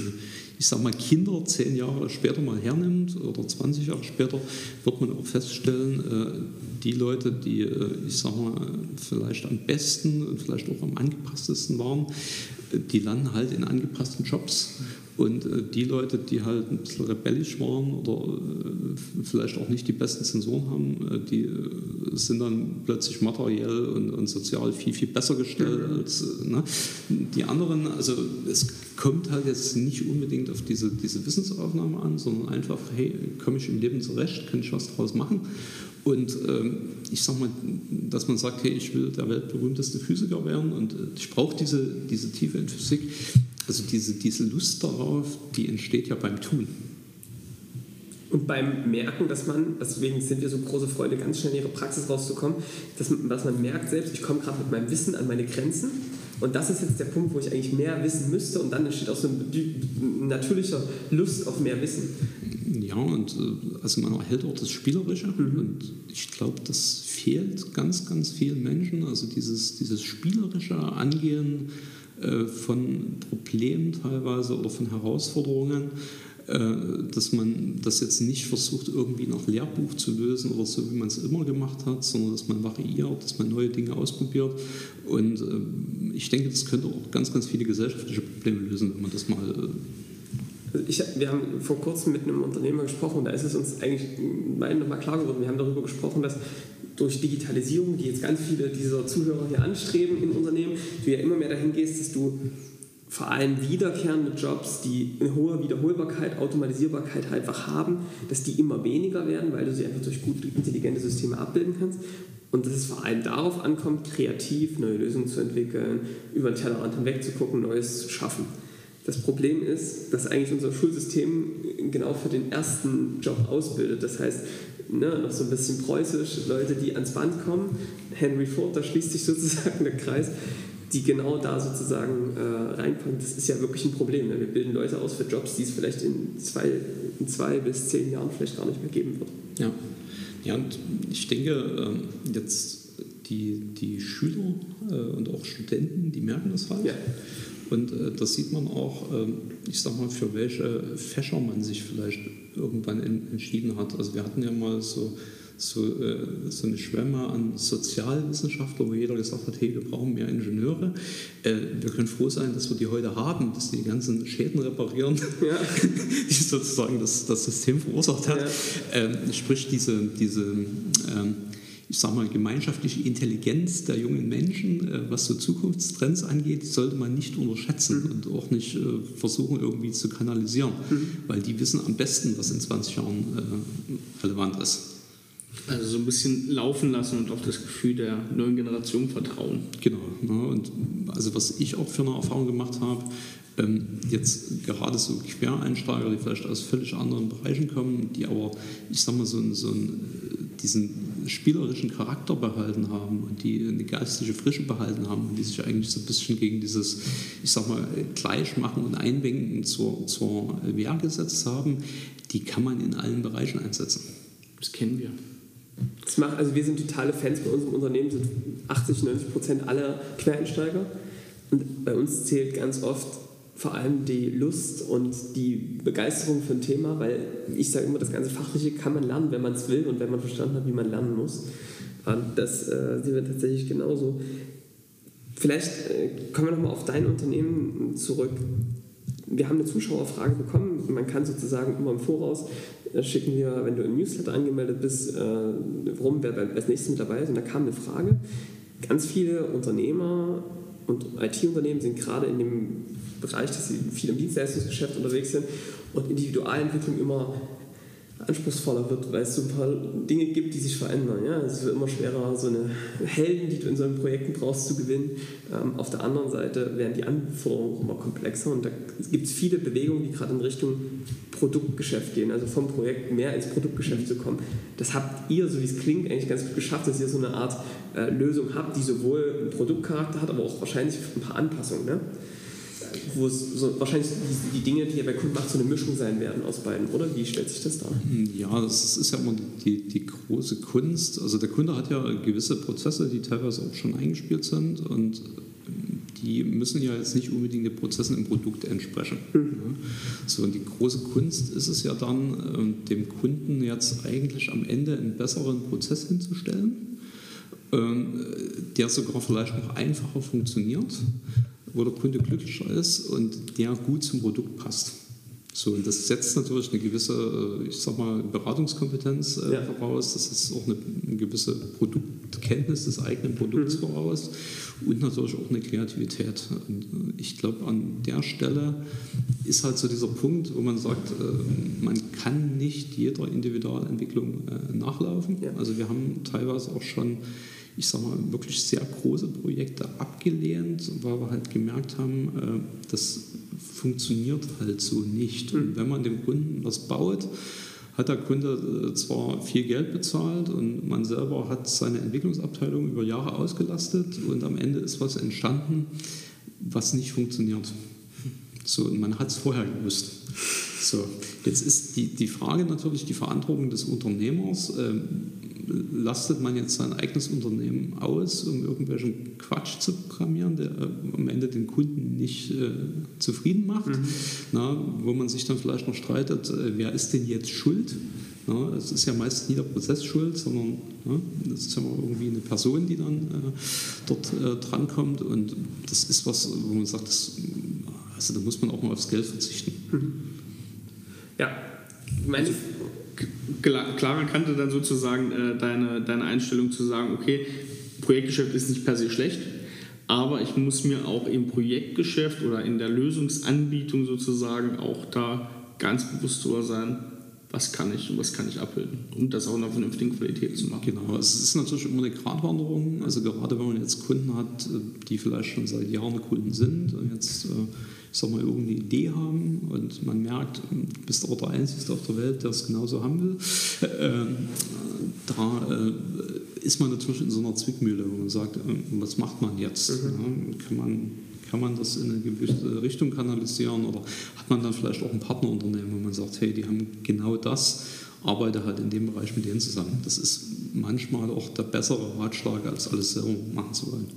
ich sag mal, Kinder zehn Jahre später mal hernimmt oder 20 Jahre später, wird man auch feststellen, äh, die Leute, die, äh, ich sag mal, vielleicht am besten und vielleicht auch am angepasstesten waren, die landen halt in angepassten Jobs. Und äh, die Leute, die halt ein bisschen rebellisch waren oder äh, vielleicht auch nicht die besten Sensoren haben, äh, die sind dann plötzlich materiell und, und sozial viel, viel besser gestellt mhm. als ne? die anderen. Also es kommt halt jetzt nicht unbedingt auf diese, diese Wissensaufnahme an, sondern einfach, hey, komme ich im Leben zurecht, kann ich was daraus machen? Und ähm, ich sage mal, dass man sagt, hey, ich will der weltberühmteste Physiker werden und äh, ich brauche diese, diese Tiefe in Physik. Also diese, diese Lust darauf, die entsteht ja beim Tun. Und beim Merken, dass man, deswegen sind wir so große Freunde, ganz schnell in ihre Praxis rauszukommen, dass, dass man merkt selbst, ich komme gerade mit meinem Wissen an meine Grenzen und das ist jetzt der Punkt, wo ich eigentlich mehr wissen müsste und dann entsteht auch so ein natürlicher Lust auf mehr Wissen. Ja, und äh, also man erhält auch das Spielerische mhm. und ich glaube, das fehlt ganz, ganz vielen Menschen. Also dieses, dieses spielerische Angehen von Problemen teilweise oder von Herausforderungen äh, dass man das jetzt nicht versucht, irgendwie nach Lehrbuch zu lösen oder so, wie man es immer gemacht hat, sondern dass man variiert, dass man neue Dinge ausprobiert. Und äh, ich denke, das könnte auch ganz, ganz viele gesellschaftliche Probleme lösen, wenn man das mal äh, ich, wir haben vor kurzem mit einem Unternehmer gesprochen, da ist es uns eigentlich beiden nochmal klar geworden. Wir haben darüber gesprochen, dass durch Digitalisierung, die jetzt ganz viele dieser Zuhörer hier anstreben in Unternehmen, du ja immer mehr dahin gehst, dass du vor allem wiederkehrende Jobs, die eine hohe Wiederholbarkeit, Automatisierbarkeit halt einfach haben, dass die immer weniger werden, weil du sie einfach durch gut intelligente Systeme abbilden kannst. Und dass es vor allem darauf ankommt, kreativ neue Lösungen zu entwickeln, über den Tellerrand hinweg zu gucken, Neues zu schaffen. Das Problem ist, dass eigentlich unser Schulsystem genau für den ersten Job ausbildet. Das heißt, ne, noch so ein bisschen preußisch, Leute, die ans Band kommen. Henry Ford, da schließt sich sozusagen der Kreis die genau da sozusagen äh, reinkommen, das ist ja wirklich ein Problem. Ne? Wir bilden Leute aus für Jobs, die es vielleicht in zwei, in zwei bis zehn Jahren vielleicht gar nicht mehr geben wird. Ja, ja und ich denke, äh, jetzt die, die Schüler äh, und auch Studenten, die merken das halt. Ja. Und äh, das sieht man auch, ähm, ich sag mal, für welche Fächer man sich vielleicht irgendwann in, entschieden hat. Also wir hatten ja mal so so, äh, so eine Schwemme an Sozialwissenschaftlern, wo jeder gesagt hat, hey, wir brauchen mehr Ingenieure. Äh, wir können froh sein, dass wir die heute haben, dass die die ganzen Schäden reparieren, ja. die sozusagen das, das System verursacht hat. Ja. Ähm, sprich, diese, diese ähm, ich sage mal, gemeinschaftliche Intelligenz der jungen Menschen, äh, was so Zukunftstrends angeht, sollte man nicht unterschätzen mhm. und auch nicht äh, versuchen, irgendwie zu kanalisieren, mhm. weil die wissen am besten, was in 20 Jahren äh, relevant ist. Also so ein bisschen laufen lassen und auf das Gefühl der neuen Generation vertrauen. Genau. Ne? Und also was ich auch für eine Erfahrung gemacht habe, jetzt gerade so Quereinsteiger, die vielleicht aus völlig anderen Bereichen kommen, die aber, ich sag mal, so, so einen, diesen spielerischen Charakter behalten haben und die eine geistige Frische behalten haben und die sich eigentlich so ein bisschen gegen dieses, ich sag mal, Gleichmachen und Einwinken zur, zur Wehr gesetzt haben, die kann man in allen Bereichen einsetzen. Das kennen wir. Das macht, also wir sind totale Fans bei unserem Unternehmen, sind 80, 90 Prozent aller Quereinsteiger. Und bei uns zählt ganz oft vor allem die Lust und die Begeisterung für ein Thema, weil ich sage immer, das ganze Fachliche kann man lernen, wenn man es will und wenn man verstanden hat, wie man lernen muss. Und das äh, sehen wir tatsächlich genauso. Vielleicht äh, kommen wir nochmal auf dein Unternehmen zurück. Wir haben eine Zuschauerfrage bekommen. Man kann sozusagen immer im Voraus schicken wir, wenn du im Newsletter angemeldet bist, äh, rum, wer als nächstes mit dabei ist. Und da kam eine Frage. Ganz viele Unternehmer und IT-Unternehmen sind gerade in dem Bereich, dass sie viel im Dienstleistungsgeschäft unterwegs sind und Individualentwicklung immer anspruchsvoller wird, weil es so ein paar Dinge gibt, die sich verändern. Ja? Es wird immer schwerer, so eine Helden, die du in solchen Projekten brauchst, zu gewinnen. Ähm, auf der anderen Seite werden die Anforderungen immer komplexer und da gibt es viele Bewegungen, die gerade in Richtung Produktgeschäft gehen, also vom Projekt mehr ins Produktgeschäft zu kommen. Das habt ihr, so wie es klingt, eigentlich ganz gut geschafft, dass ihr so eine Art äh, Lösung habt, die sowohl einen Produktcharakter hat, aber auch wahrscheinlich ein paar Anpassungen. Ne? Wo es so, wahrscheinlich die, die, Dinge, die ihr bei Kunden macht, so eine Mischung sein werden aus beiden, oder? Wie stellt sich das dar? Ja, das ist ja immer die, die große Kunst. Also der Kunde hat ja gewisse Prozesse, die teilweise auch schon eingespielt sind und die müssen ja jetzt nicht unbedingt den Prozessen im Produkt entsprechen. Mhm. So, und die große Kunst ist es ja dann, ähm, dem Kunden jetzt eigentlich am Ende einen besseren Prozess hinzustellen, ähm, der sogar vielleicht noch einfacher funktioniert, wo der Kunde glücklicher ist und der gut zum Produkt passt. So, und das setzt natürlich eine gewisse, äh, ich sag mal, Beratungskompetenz äh, ja. voraus, das ist auch eine, eine, gewisse Produktkenntnis des eigenen Produkts mhm. voraus und natürlich auch eine Kreativität. Und äh, ich glaube, an der Stelle ist halt so dieser Punkt, wo man sagt, äh, man kann nicht jeder Individualentwicklung äh, nachlaufen. Ja. Also wir haben teilweise auch schon ich sage mal, wirklich sehr große Projekte abgelehnt, weil wir halt gemerkt haben, äh, das funktioniert halt so nicht. Und mhm. wenn man dem Kunden was baut, hat der Kunde äh, zwar viel Geld bezahlt und man selber hat seine Entwicklungsabteilung über Jahre ausgelastet und am Ende ist was entstanden, was nicht funktioniert. So, und man hat es vorher gewusst. So, jetzt ist die, die Frage natürlich die Verantwortung des Unternehmers. Ähm, lastet man jetzt sein eigenes Unternehmen aus, um irgendwelchen Quatsch zu programmieren, der äh, am Ende den Kunden nicht äh, zufrieden macht, mhm. na, wo man sich dann vielleicht noch streitet, äh, wer ist denn jetzt schuld? Na, es ist ja meist nie der Prozess schuld, sondern na, das ist ja mal irgendwie eine Person, die dann äh, dort äh, drankommt und das ist was, wo man sagt, das, also da muss man auch mal aufs Geld verzichten. Mhm. Ja, meine Clara kannte dann sozusagen äh, deine, deine Einstellung zu sagen, okay, Projektgeschäft ist nicht per se schlecht, aber ich muss mir auch im Projektgeschäft oder in der Lösungsanbietung sozusagen auch da ganz bewusst drüber sein, was kann ich und was kann ich abbilden, um das auch in einer vernünftigen Qualität zu machen. Genau, es ist natürlich immer eine Gratwanderung. Also gerade wenn man jetzt Kunden hat, die vielleicht schon seit Jahren Kunden sind und jetzt äh, sag mal, irgendeine Idee haben und man merkt, du bist aber der Einzige auf der Welt, der es genauso haben will, äh, da äh, ist man natürlich in so einer Zwickmühle, wo man sagt, äh, was macht man jetzt? Mhm. Ja, kann, man, kann man das in eine gewisse Richtung kanalisieren oder hat man dann vielleicht auch ein Partnerunternehmen, wo man sagt, hey, die haben genau das, arbeite halt in dem Bereich mit denen zusammen. Das ist manchmal auch der bessere Ratschlag, als alles selber machen zu wollen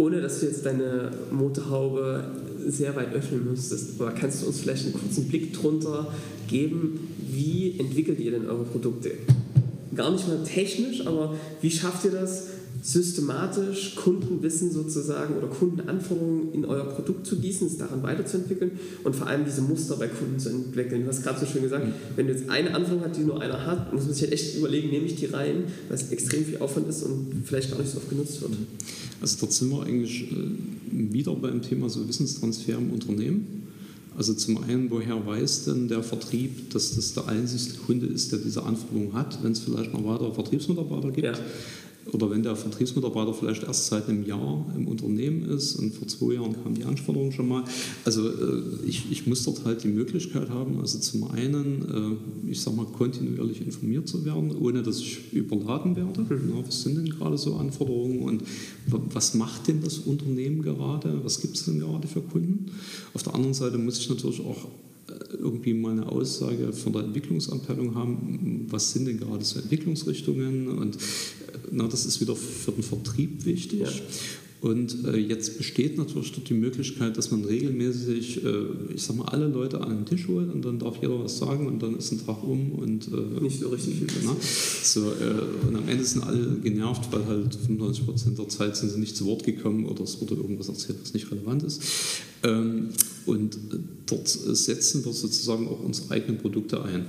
ohne dass du jetzt deine Motorhaube sehr weit öffnen müsstest. Aber kannst du uns vielleicht einen kurzen Blick drunter geben, wie entwickelt ihr denn eure Produkte? Gar nicht mal technisch, aber wie schafft ihr das, systematisch Kundenwissen sozusagen oder Kundenanforderungen in euer Produkt zu gießen, es daran weiterzuentwickeln und vor allem diese Muster bei Kunden zu entwickeln. Du hast gerade so schön gesagt, mhm. wenn du jetzt eine Anforderung hast, die nur einer hat, muss man sich halt echt überlegen, nehme ich die rein, weil es extrem viel Aufwand ist und vielleicht gar nicht so oft genutzt wird. Also dort sind wir eigentlich äh, wieder beim Thema so Wissenstransfer im Unternehmen. Also zum einen, woher weiß denn der Vertrieb, dass das der einzige Kunde ist, der diese Anforderung hat, wenn es vielleicht noch weitere Vertriebsmitarbeiter gibt? Ja oder wenn der Vertriebsmitarbeiter vielleicht erst seit einem Jahr im Unternehmen ist und vor zwei Jahren kam die Anforderung schon mal. Also äh, ich, ich muss dort halt die Möglichkeit haben, also zum einen, äh, ich sage mal, kontinuierlich informiert zu werden, ohne dass ich überladen werde. Mhm. Ja, was sind denn gerade so Anforderungen und was macht denn das Unternehmen gerade? Was gibt es denn gerade für Kunden? Auf der anderen Seite muss ich natürlich auch äh, irgendwie mal eine Aussage von der Entwicklungsabteilung haben, was sind denn gerade so Entwicklungsrichtungen und na, das ist wieder für den Vertrieb wichtig. Ja. Und äh, jetzt besteht natürlich dort die Möglichkeit, dass man regelmäßig, äh, ich sag mal, alle Leute an den Tisch holt und dann darf jeder was sagen und dann ist ein Tag um und äh, nicht so richtig viel na, so, äh, Und am Ende sind alle genervt, weil halt 95 Prozent der Zeit sind sie nicht zu Wort gekommen oder es wurde irgendwas erzählt, was nicht relevant ist. Ähm, und dort setzen wir sozusagen auch unsere eigenen Produkte ein.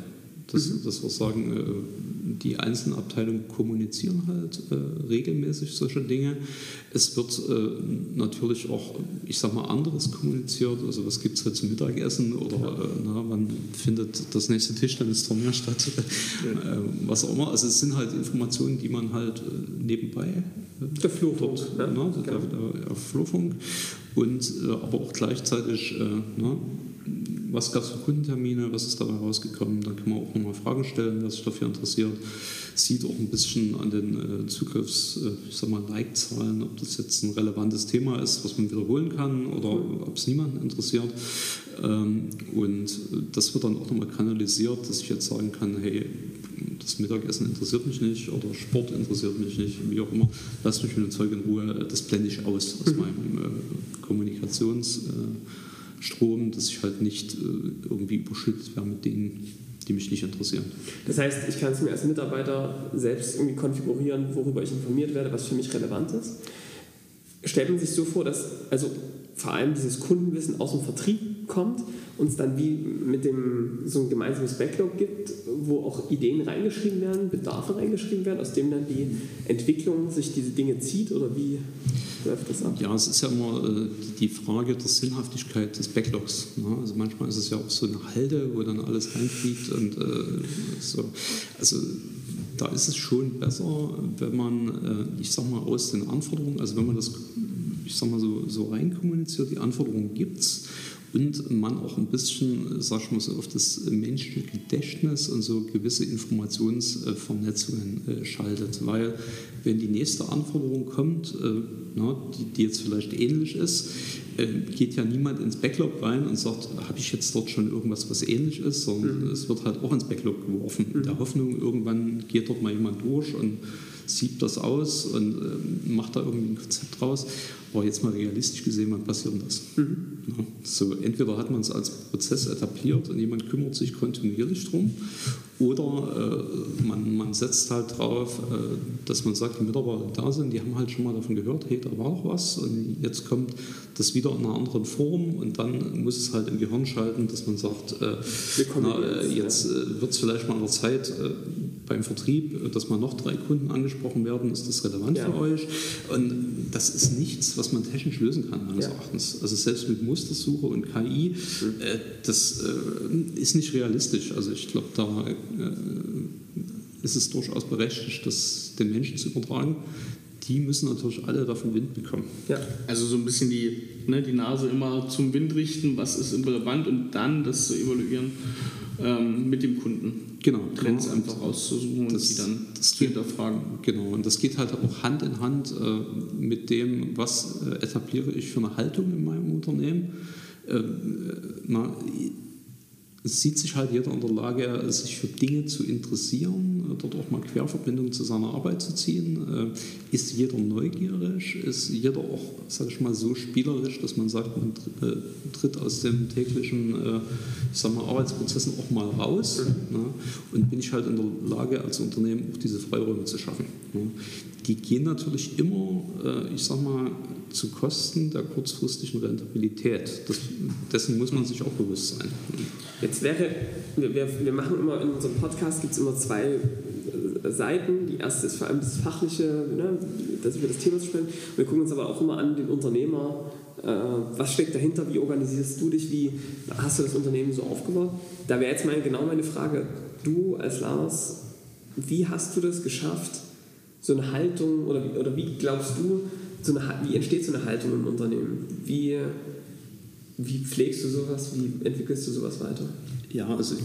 Dass, mhm. dass wir sagen, äh, die einzelnen Abteilungen kommunizieren halt äh, regelmäßig solche Dinge. Es wird äh, natürlich auch, ich sag mal, anderes kommuniziert. Also was gibt es heute zum Mittagessen oder äh, na, wann findet das nächste Tischtennisturnier statt? Ja. Was auch immer. Also es sind halt Informationen, die man halt nebenbei der Flurfunk, dort, ja, ne, der, der, der Flurfunk und aber auch gleichzeitig ne, was gab es für Kundentermine, was ist dabei rausgekommen. Dann kann man auch nochmal Fragen stellen, wer sich dafür interessiert. Sieht auch ein bisschen an den äh, Zugriffs, äh, mal, Like-Zahlen, ob das jetzt ein relevantes Thema ist, was man wiederholen kann oder ob es niemanden interessiert. Ähm, und das wird dann auch nochmal kanalisiert, dass ich jetzt sagen kann, hey, das Mittagessen interessiert mich nicht oder Sport interessiert mich nicht, wie auch immer. Lasst mich mit dem Zeug in Ruhe, das blende ich aus aus mhm. meinem äh, Kommunikationsstrom, äh, dass ich halt nicht äh, irgendwie überschüttet werde mit Dingen, die mich nicht interessieren. Das heißt, ich kann es mir als Mitarbeiter selbst irgendwie konfigurieren, worüber ich informiert werde, was für mich relevant ist. Stellt man sich so vor, dass also vor allem dieses Kundenwissen aus dem Vertrieb kommt und es dann wie mit dem so ein gemeinsames Backlog gibt, wo auch Ideen reingeschrieben werden, Bedarfe reingeschrieben werden, aus dem dann die Entwicklung sich diese Dinge zieht oder wie läuft das ab? Ja, es ist ja immer äh, die Frage der Sinnhaftigkeit des Backlogs. Ne? Also manchmal ist es ja auch so eine Halde, wo dann alles reinfliegt und äh, so. Also da ist es schon besser, wenn man, äh, ich sag mal, aus den Anforderungen, also wenn man das, ich sag mal, so, so rein kommuniziert, die Anforderungen gibt es und man auch ein bisschen, sag ich mal so, auf das menschliche Gedächtnis und so gewisse Informationsvernetzungen äh, schaltet. Weil wenn die nächste Anforderung kommt, äh, na, die, die, jetzt vielleicht ähnlich ist, äh, geht ja niemand ins Backlog rein und sagt, habe ich jetzt dort schon irgendwas, was ähnlich ist, sondern mhm. es wird halt auch ins Backlog geworfen. Mhm. In der Hoffnung, irgendwann geht dort mal jemand durch und siebt das aus und macht da irgendwie ein Konzept draus. Aber jetzt mal realistisch gesehen, wann passiert das? Mhm. Ja, so, entweder hat man es als Prozess etabliert und jemand kümmert sich kontinuierlich drum, oder äh, man, man setzt halt drauf, äh, dass man sagt, die Mitarbeiter da sind, die haben halt schon mal davon gehört, hey, da war doch was und jetzt kommt das wieder in einer anderen Form und dann muss es halt im Gehirn schalten, dass man sagt, äh, na, äh, jetzt äh, wird es vielleicht mal an der Zeit äh, beim Vertrieb, dass mal noch drei Kunden angesprochen werden, ist das relevant ja. für euch? Und das ist nichts, was man technisch lösen kann, meines ja. Erachtens. Also selbst mit Mustersuche und KI, mhm. das ist nicht realistisch. Also ich glaube, da äh, ist es durchaus berechtigt, das den Menschen zu übertragen. Die müssen natürlich alle davon Wind bekommen. Ja. Also so ein bisschen die, ne, die Nase immer zum Wind richten, was ist relevant und dann das zu evaluieren ähm, mit dem Kunden. Genau. Trends genau. einfach auszusuchen und die dann das zu hinterfragen. Genau, und das geht halt auch Hand in Hand äh, mit dem, was äh, etabliere ich für eine Haltung in meinem Unternehmen. Äh, na, es sieht sich halt jeder in der Lage, sich für Dinge zu interessieren, dort auch mal Querverbindungen zu seiner Arbeit zu ziehen. Äh, ist jeder neugierig? Ist jeder auch, sag ich mal, so spielerisch, dass man sagt, man äh, tritt aus den täglichen äh, ich sag mal, Arbeitsprozessen auch mal raus? Mhm. Ne? Und bin ich halt in der Lage, als Unternehmen auch diese Freiräume zu schaffen. Ne? Die gehen natürlich immer, ich sag mal, zu Kosten der kurzfristigen Rentabilität. Das, dessen muss man sich auch bewusst sein. Jetzt wäre, wir, wir machen immer in unserem Podcast gibt es immer zwei äh, Seiten. Die erste ist vor allem das Fachliche, ne, dass wir das Thema sprechen. Wir gucken uns aber auch immer an den Unternehmer. Äh, was steckt dahinter? Wie organisierst du dich? Wie hast du das Unternehmen so aufgebaut? Da wäre jetzt mal genau meine Frage. Du als Lars, wie hast du das geschafft, so eine Haltung oder, oder wie glaubst du, so eine, wie entsteht so eine Haltung im Unternehmen? Wie, wie pflegst du sowas? Wie entwickelst du sowas weiter? Ja, also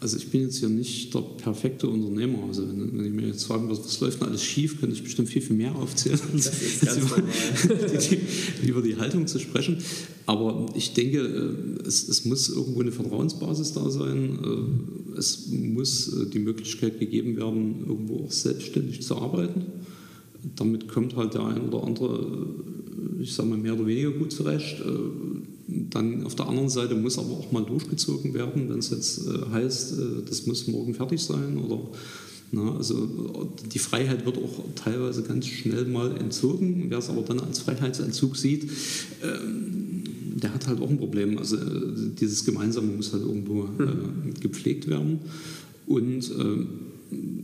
also ich bin jetzt hier nicht der perfekte Unternehmer. Also wenn, wenn ich mir jetzt fragen würde, was läuft denn alles schief, könnte ich bestimmt viel, viel mehr aufzählen, als, als über, die, die, über, die, Haltung zu sprechen. Aber ich denke, äh, es, es, muss irgendwo eine Vertrauensbasis da sein. Äh, es muss äh, die Möglichkeit gegeben werden, irgendwo auch selbstständig zu arbeiten damit kommt halt der ein oder andere, ich sage mal, mehr oder weniger gut zurecht. Äh, dann auf der anderen Seite muss aber auch mal durchgezogen werden, wenn es jetzt äh, heißt, das muss morgen fertig sein oder na, also die Freiheit wird auch teilweise ganz schnell mal entzogen. Wer es aber dann als Freiheitsentzug sieht, ähm, der hat halt auch ein Problem. Also dieses Gemeinsame muss halt irgendwo äh, gepflegt werden. Und äh,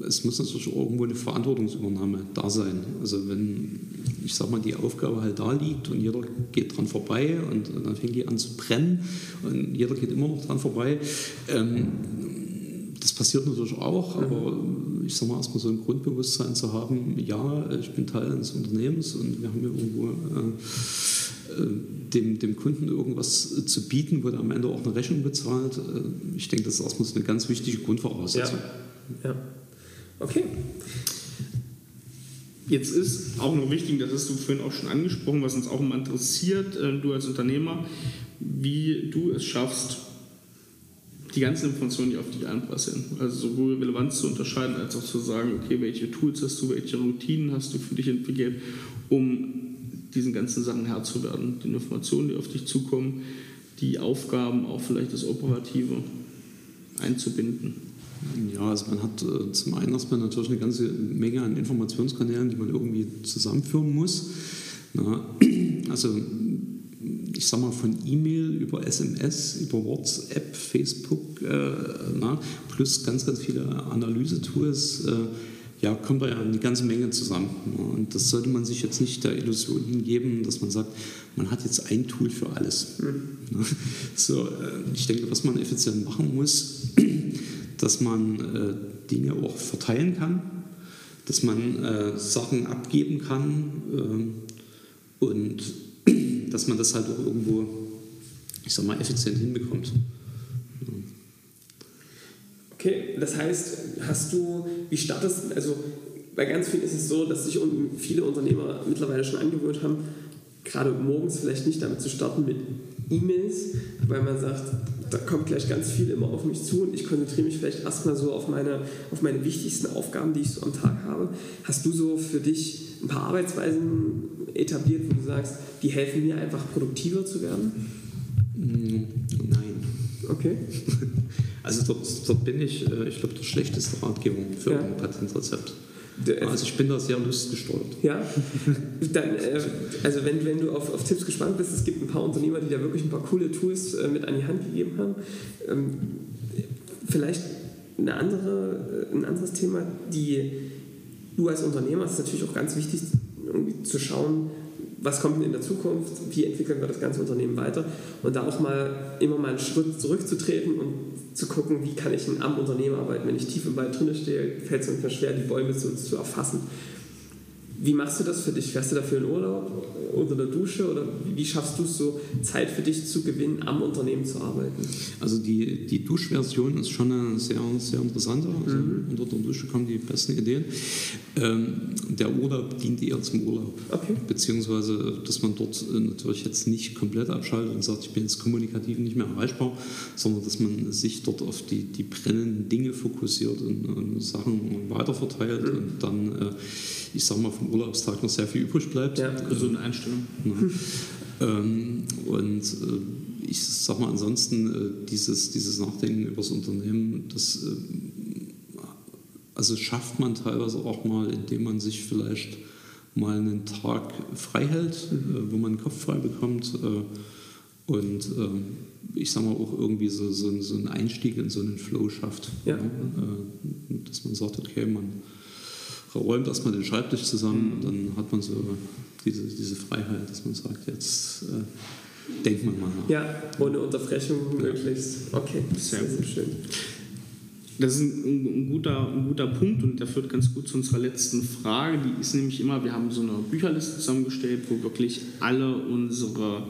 es muss natürlich irgendwo eine Verantwortungsübernahme da sein. Also wenn, ich sag mal, die Aufgabe halt da liegt und jeder geht dran vorbei und, dann fängt die an zu brennen und jeder geht immer noch dran vorbei, ähm, das passiert natürlich auch, aber ich sage mal erstmal so ein Grundbewusstsein zu haben, ja, ich bin Teil eines Unternehmens und wir haben hier irgendwo äh, äh, dem, dem Kunden irgendwas zu bieten, wo er am Ende auch eine Rechnung bezahlt. Äh, ich denke, das ist erstmal so eine ganz wichtige Grundvoraussetzung. Ja. Ja. Okay. Jetzt ist auch noch wichtig, das hast du vorhin auch schon angesprochen, was uns auch immer interessiert, äh, du als Unternehmer, wie du es schaffst, die ganzen Informationen, die auf dich einprasseln, also sowohl Relevanz zu unterscheiden, als auch zu sagen, okay, welche Tools hast du, welche Routinen hast du für dich entwickelt, um diesen ganzen Sachen Herr zu werden, die Informationen, die auf dich zukommen, die Aufgaben, auch vielleicht das Operative einzubinden. Ja, also man hat äh, zum einen erstmal natürlich eine ganze Menge an Informationskanälen, die man irgendwie zusammenführen muss. Na, also ich sag mal von E-Mail über SMS, über WhatsApp, Facebook, äh, na, plus ganz, ganz viele Analyse-Tools, äh, ja, kommt da ja eine ganze Menge zusammen. Und das sollte man sich jetzt nicht der Illusion hingeben, dass man sagt, man hat jetzt ein Tool für alles. Mhm. So, ich denke, was man effizient machen muss, dass man äh, Dinge auch verteilen kann, dass man äh, Sachen abgeben kann äh, und dass man das halt auch irgendwo, ich sag mal, effizient hinbekommt. Okay, das heißt, hast du, wie startest, also bei ganz vielen ist es so, dass sich viele Unternehmer mittlerweile schon angewöhnt haben, gerade morgens vielleicht nicht damit zu starten mit E-Mails, weil man sagt, da kommt gleich ganz viel immer auf mich zu und ich konzentriere mich vielleicht erstmal so auf meine, auf meine wichtigsten Aufgaben, die ich so am Tag habe. Hast du so für dich ein paar Arbeitsweisen etabliert, wo du sagst, die helfen mir einfach produktiver zu werden? Mm, nein. Okay. Also dort, dort bin ich, äh, ich glaube, der schlechteste Ratgeber für ja. ein Patentrezept. Also ich bin da sehr lustgesteuert. Ja, dann, äh, also wenn, wenn du auf, auf Tipps gespannt bist, es gibt ein paar Unternehmer, die da wirklich ein paar coole Tools äh, mit an die Hand gegeben haben. Ähm, vielleicht eine andere, äh, ein anderes Thema, die du als Unternehmer, ist natürlich auch ganz wichtig, irgendwie zu schauen, was kommt denn in der Zukunft, wie entwickeln wir das ganze Unternehmen weiter und da auch mal immer mal einen Schritt zurückzutreten und zu gucken, wie kann ich am Unternehmen arbeiten. Wenn ich tief im Wald drin stehe, fällt es mir schwer, die Bäume zu, zu erfassen. Wie machst du das für dich? Fährst du dafür in Urlaub unter der Dusche oder wie schaffst du es so, Zeit für dich zu gewinnen, am Unternehmen zu arbeiten? Also die, die Duschversion ist schon eine sehr, sehr interessante. Also mhm. Unter der Dusche kommen die besten Ideen. Ähm, der Urlaub dient eher zum Urlaub. Okay. Beziehungsweise, dass man dort äh, natürlich jetzt nicht komplett abschaltet und sagt, ich bin jetzt kommunikativ nicht mehr erreichbar, sondern dass man sich dort auf die, die brennenden Dinge fokussiert und, und Sachen weiterverteilt mhm. und dann, äh, ich sag mal, vom Urlaubstag noch sehr viel übrig bleibt. Ja, gesunde Einstellung. Ja. ähm, und äh, ich sag mal ansonsten, äh, dieses, dieses Nachdenken über das Unternehmen, das äh, also schafft man teilweise auch mal, indem man sich vielleicht mal einen Tag frei hält, mhm. äh, wo man den Kopf frei bekommt. Äh, und äh, ich sage mal auch irgendwie so, so, so, einen Einstieg in so einen Flow schafft. Ja. Ja, dass man sagt, okay, man räumt erstmal den Schreibtisch zusammen und dann hat man so diese, diese Freiheit, dass man sagt, jetzt äh, denkt man mal nach. Ja, ohne Unterbrechung möglichst. Okay, sehr, sehr, sehr schön. Das ist ein, ein, guter, ein guter Punkt und der führt ganz gut zu unserer letzten Frage. Die ist nämlich immer, wir haben so eine Bücherliste zusammengestellt, wo wirklich alle unsere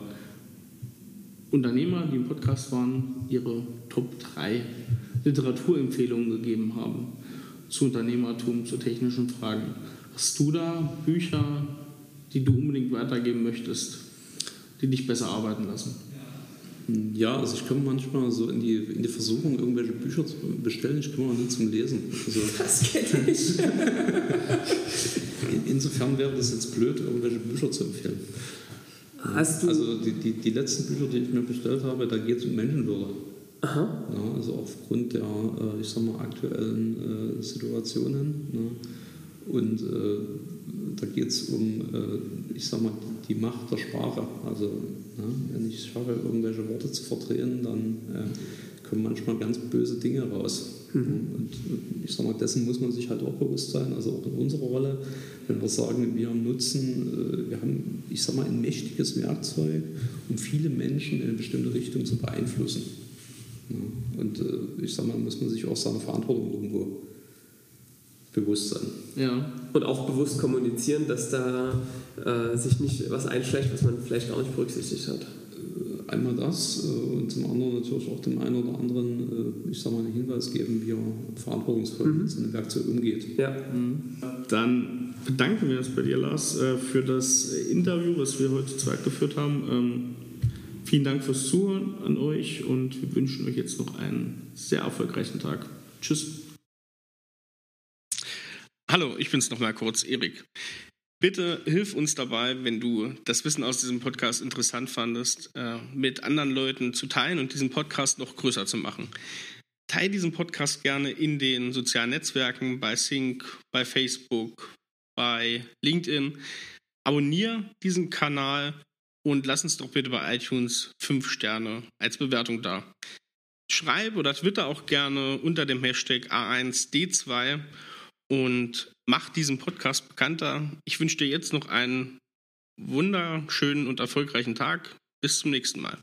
Unternehmer, die im Podcast waren, ihre Top 3 Literaturempfehlungen gegeben haben zu Unternehmertum, zu technischen Fragen. Hast du da Bücher, die du unbedingt weitergeben möchtest, die dich besser arbeiten lassen? Ja, also ich komme manchmal so in die, in die Versuchung, irgendwelche Bücher zu bestellen. Ich komme auch nie zum Lesen. Also das kenne ich. Insofern wäre das jetzt blöd, irgendwelche Bücher zu empfehlen. Hast du also die, die, die letzten Bücher, die ich mir bestellt habe, da geht es um Menschenwürde. Aha. Ja, also aufgrund der, äh, ich sag mal, aktuellen äh, Situationen. Ne? Und äh, da geht es um, ich sag mal, die Macht der Sprache. Also ne, wenn ich es schaffe, irgendwelche Worte zu verdrehen, dann kommen manchmal ganz böse Dinge raus. Mhm. Und ich sag mal, dessen muss man sich halt auch bewusst sein, also auch in unserer Rolle, wenn wir sagen, wir nutzen, wir haben, ich sag mal, ein mächtiges Werkzeug, um viele Menschen in eine bestimmte Richtung zu beeinflussen. Und äh, ich sag mal, muss man sich auch seiner Verantwortung irgendwo bewusst sein. Ja. Und auch bewusst kommunizieren, dass da äh, sich nicht was einschlägt, was man vielleicht gar nicht berücksichtigt hat. Äh, einmal das äh, und zum anderen natürlich auch dem einen oder anderen, äh, ich sag mal, einen Hinweis geben, wie er verantwortungsvoll mhm. mit seinem Werkzeug umgeht. Ja. Mhm. Dann bedanken wir uns bei dir, Lars, für das Interview, was wir heute zweit geführt haben. Vielen Dank fürs Zuhören an euch und wir wünschen euch jetzt noch einen sehr erfolgreichen Tag. Tschüss. Hallo, ich bin's nochmal kurz, Erik. Bitte hilf uns dabei, wenn du das Wissen aus diesem Podcast interessant fandest, äh, mit anderen Leuten zu teilen und diesen Podcast noch größer zu machen. Teil diesen Podcast gerne in den sozialen Netzwerken, bei Sync, bei Facebook, bei LinkedIn. Abonnier diesen Kanal und lass uns doch bitte bei iTunes 5 Sterne als Bewertung da. Schreib oder twitter auch gerne unter dem Hashtag A1D2 und mach diesen Podcast bekannter. Ich wünsche dir jetzt noch einen wunderschönen und erfolgreichen Tag. Bis zum nächsten Mal.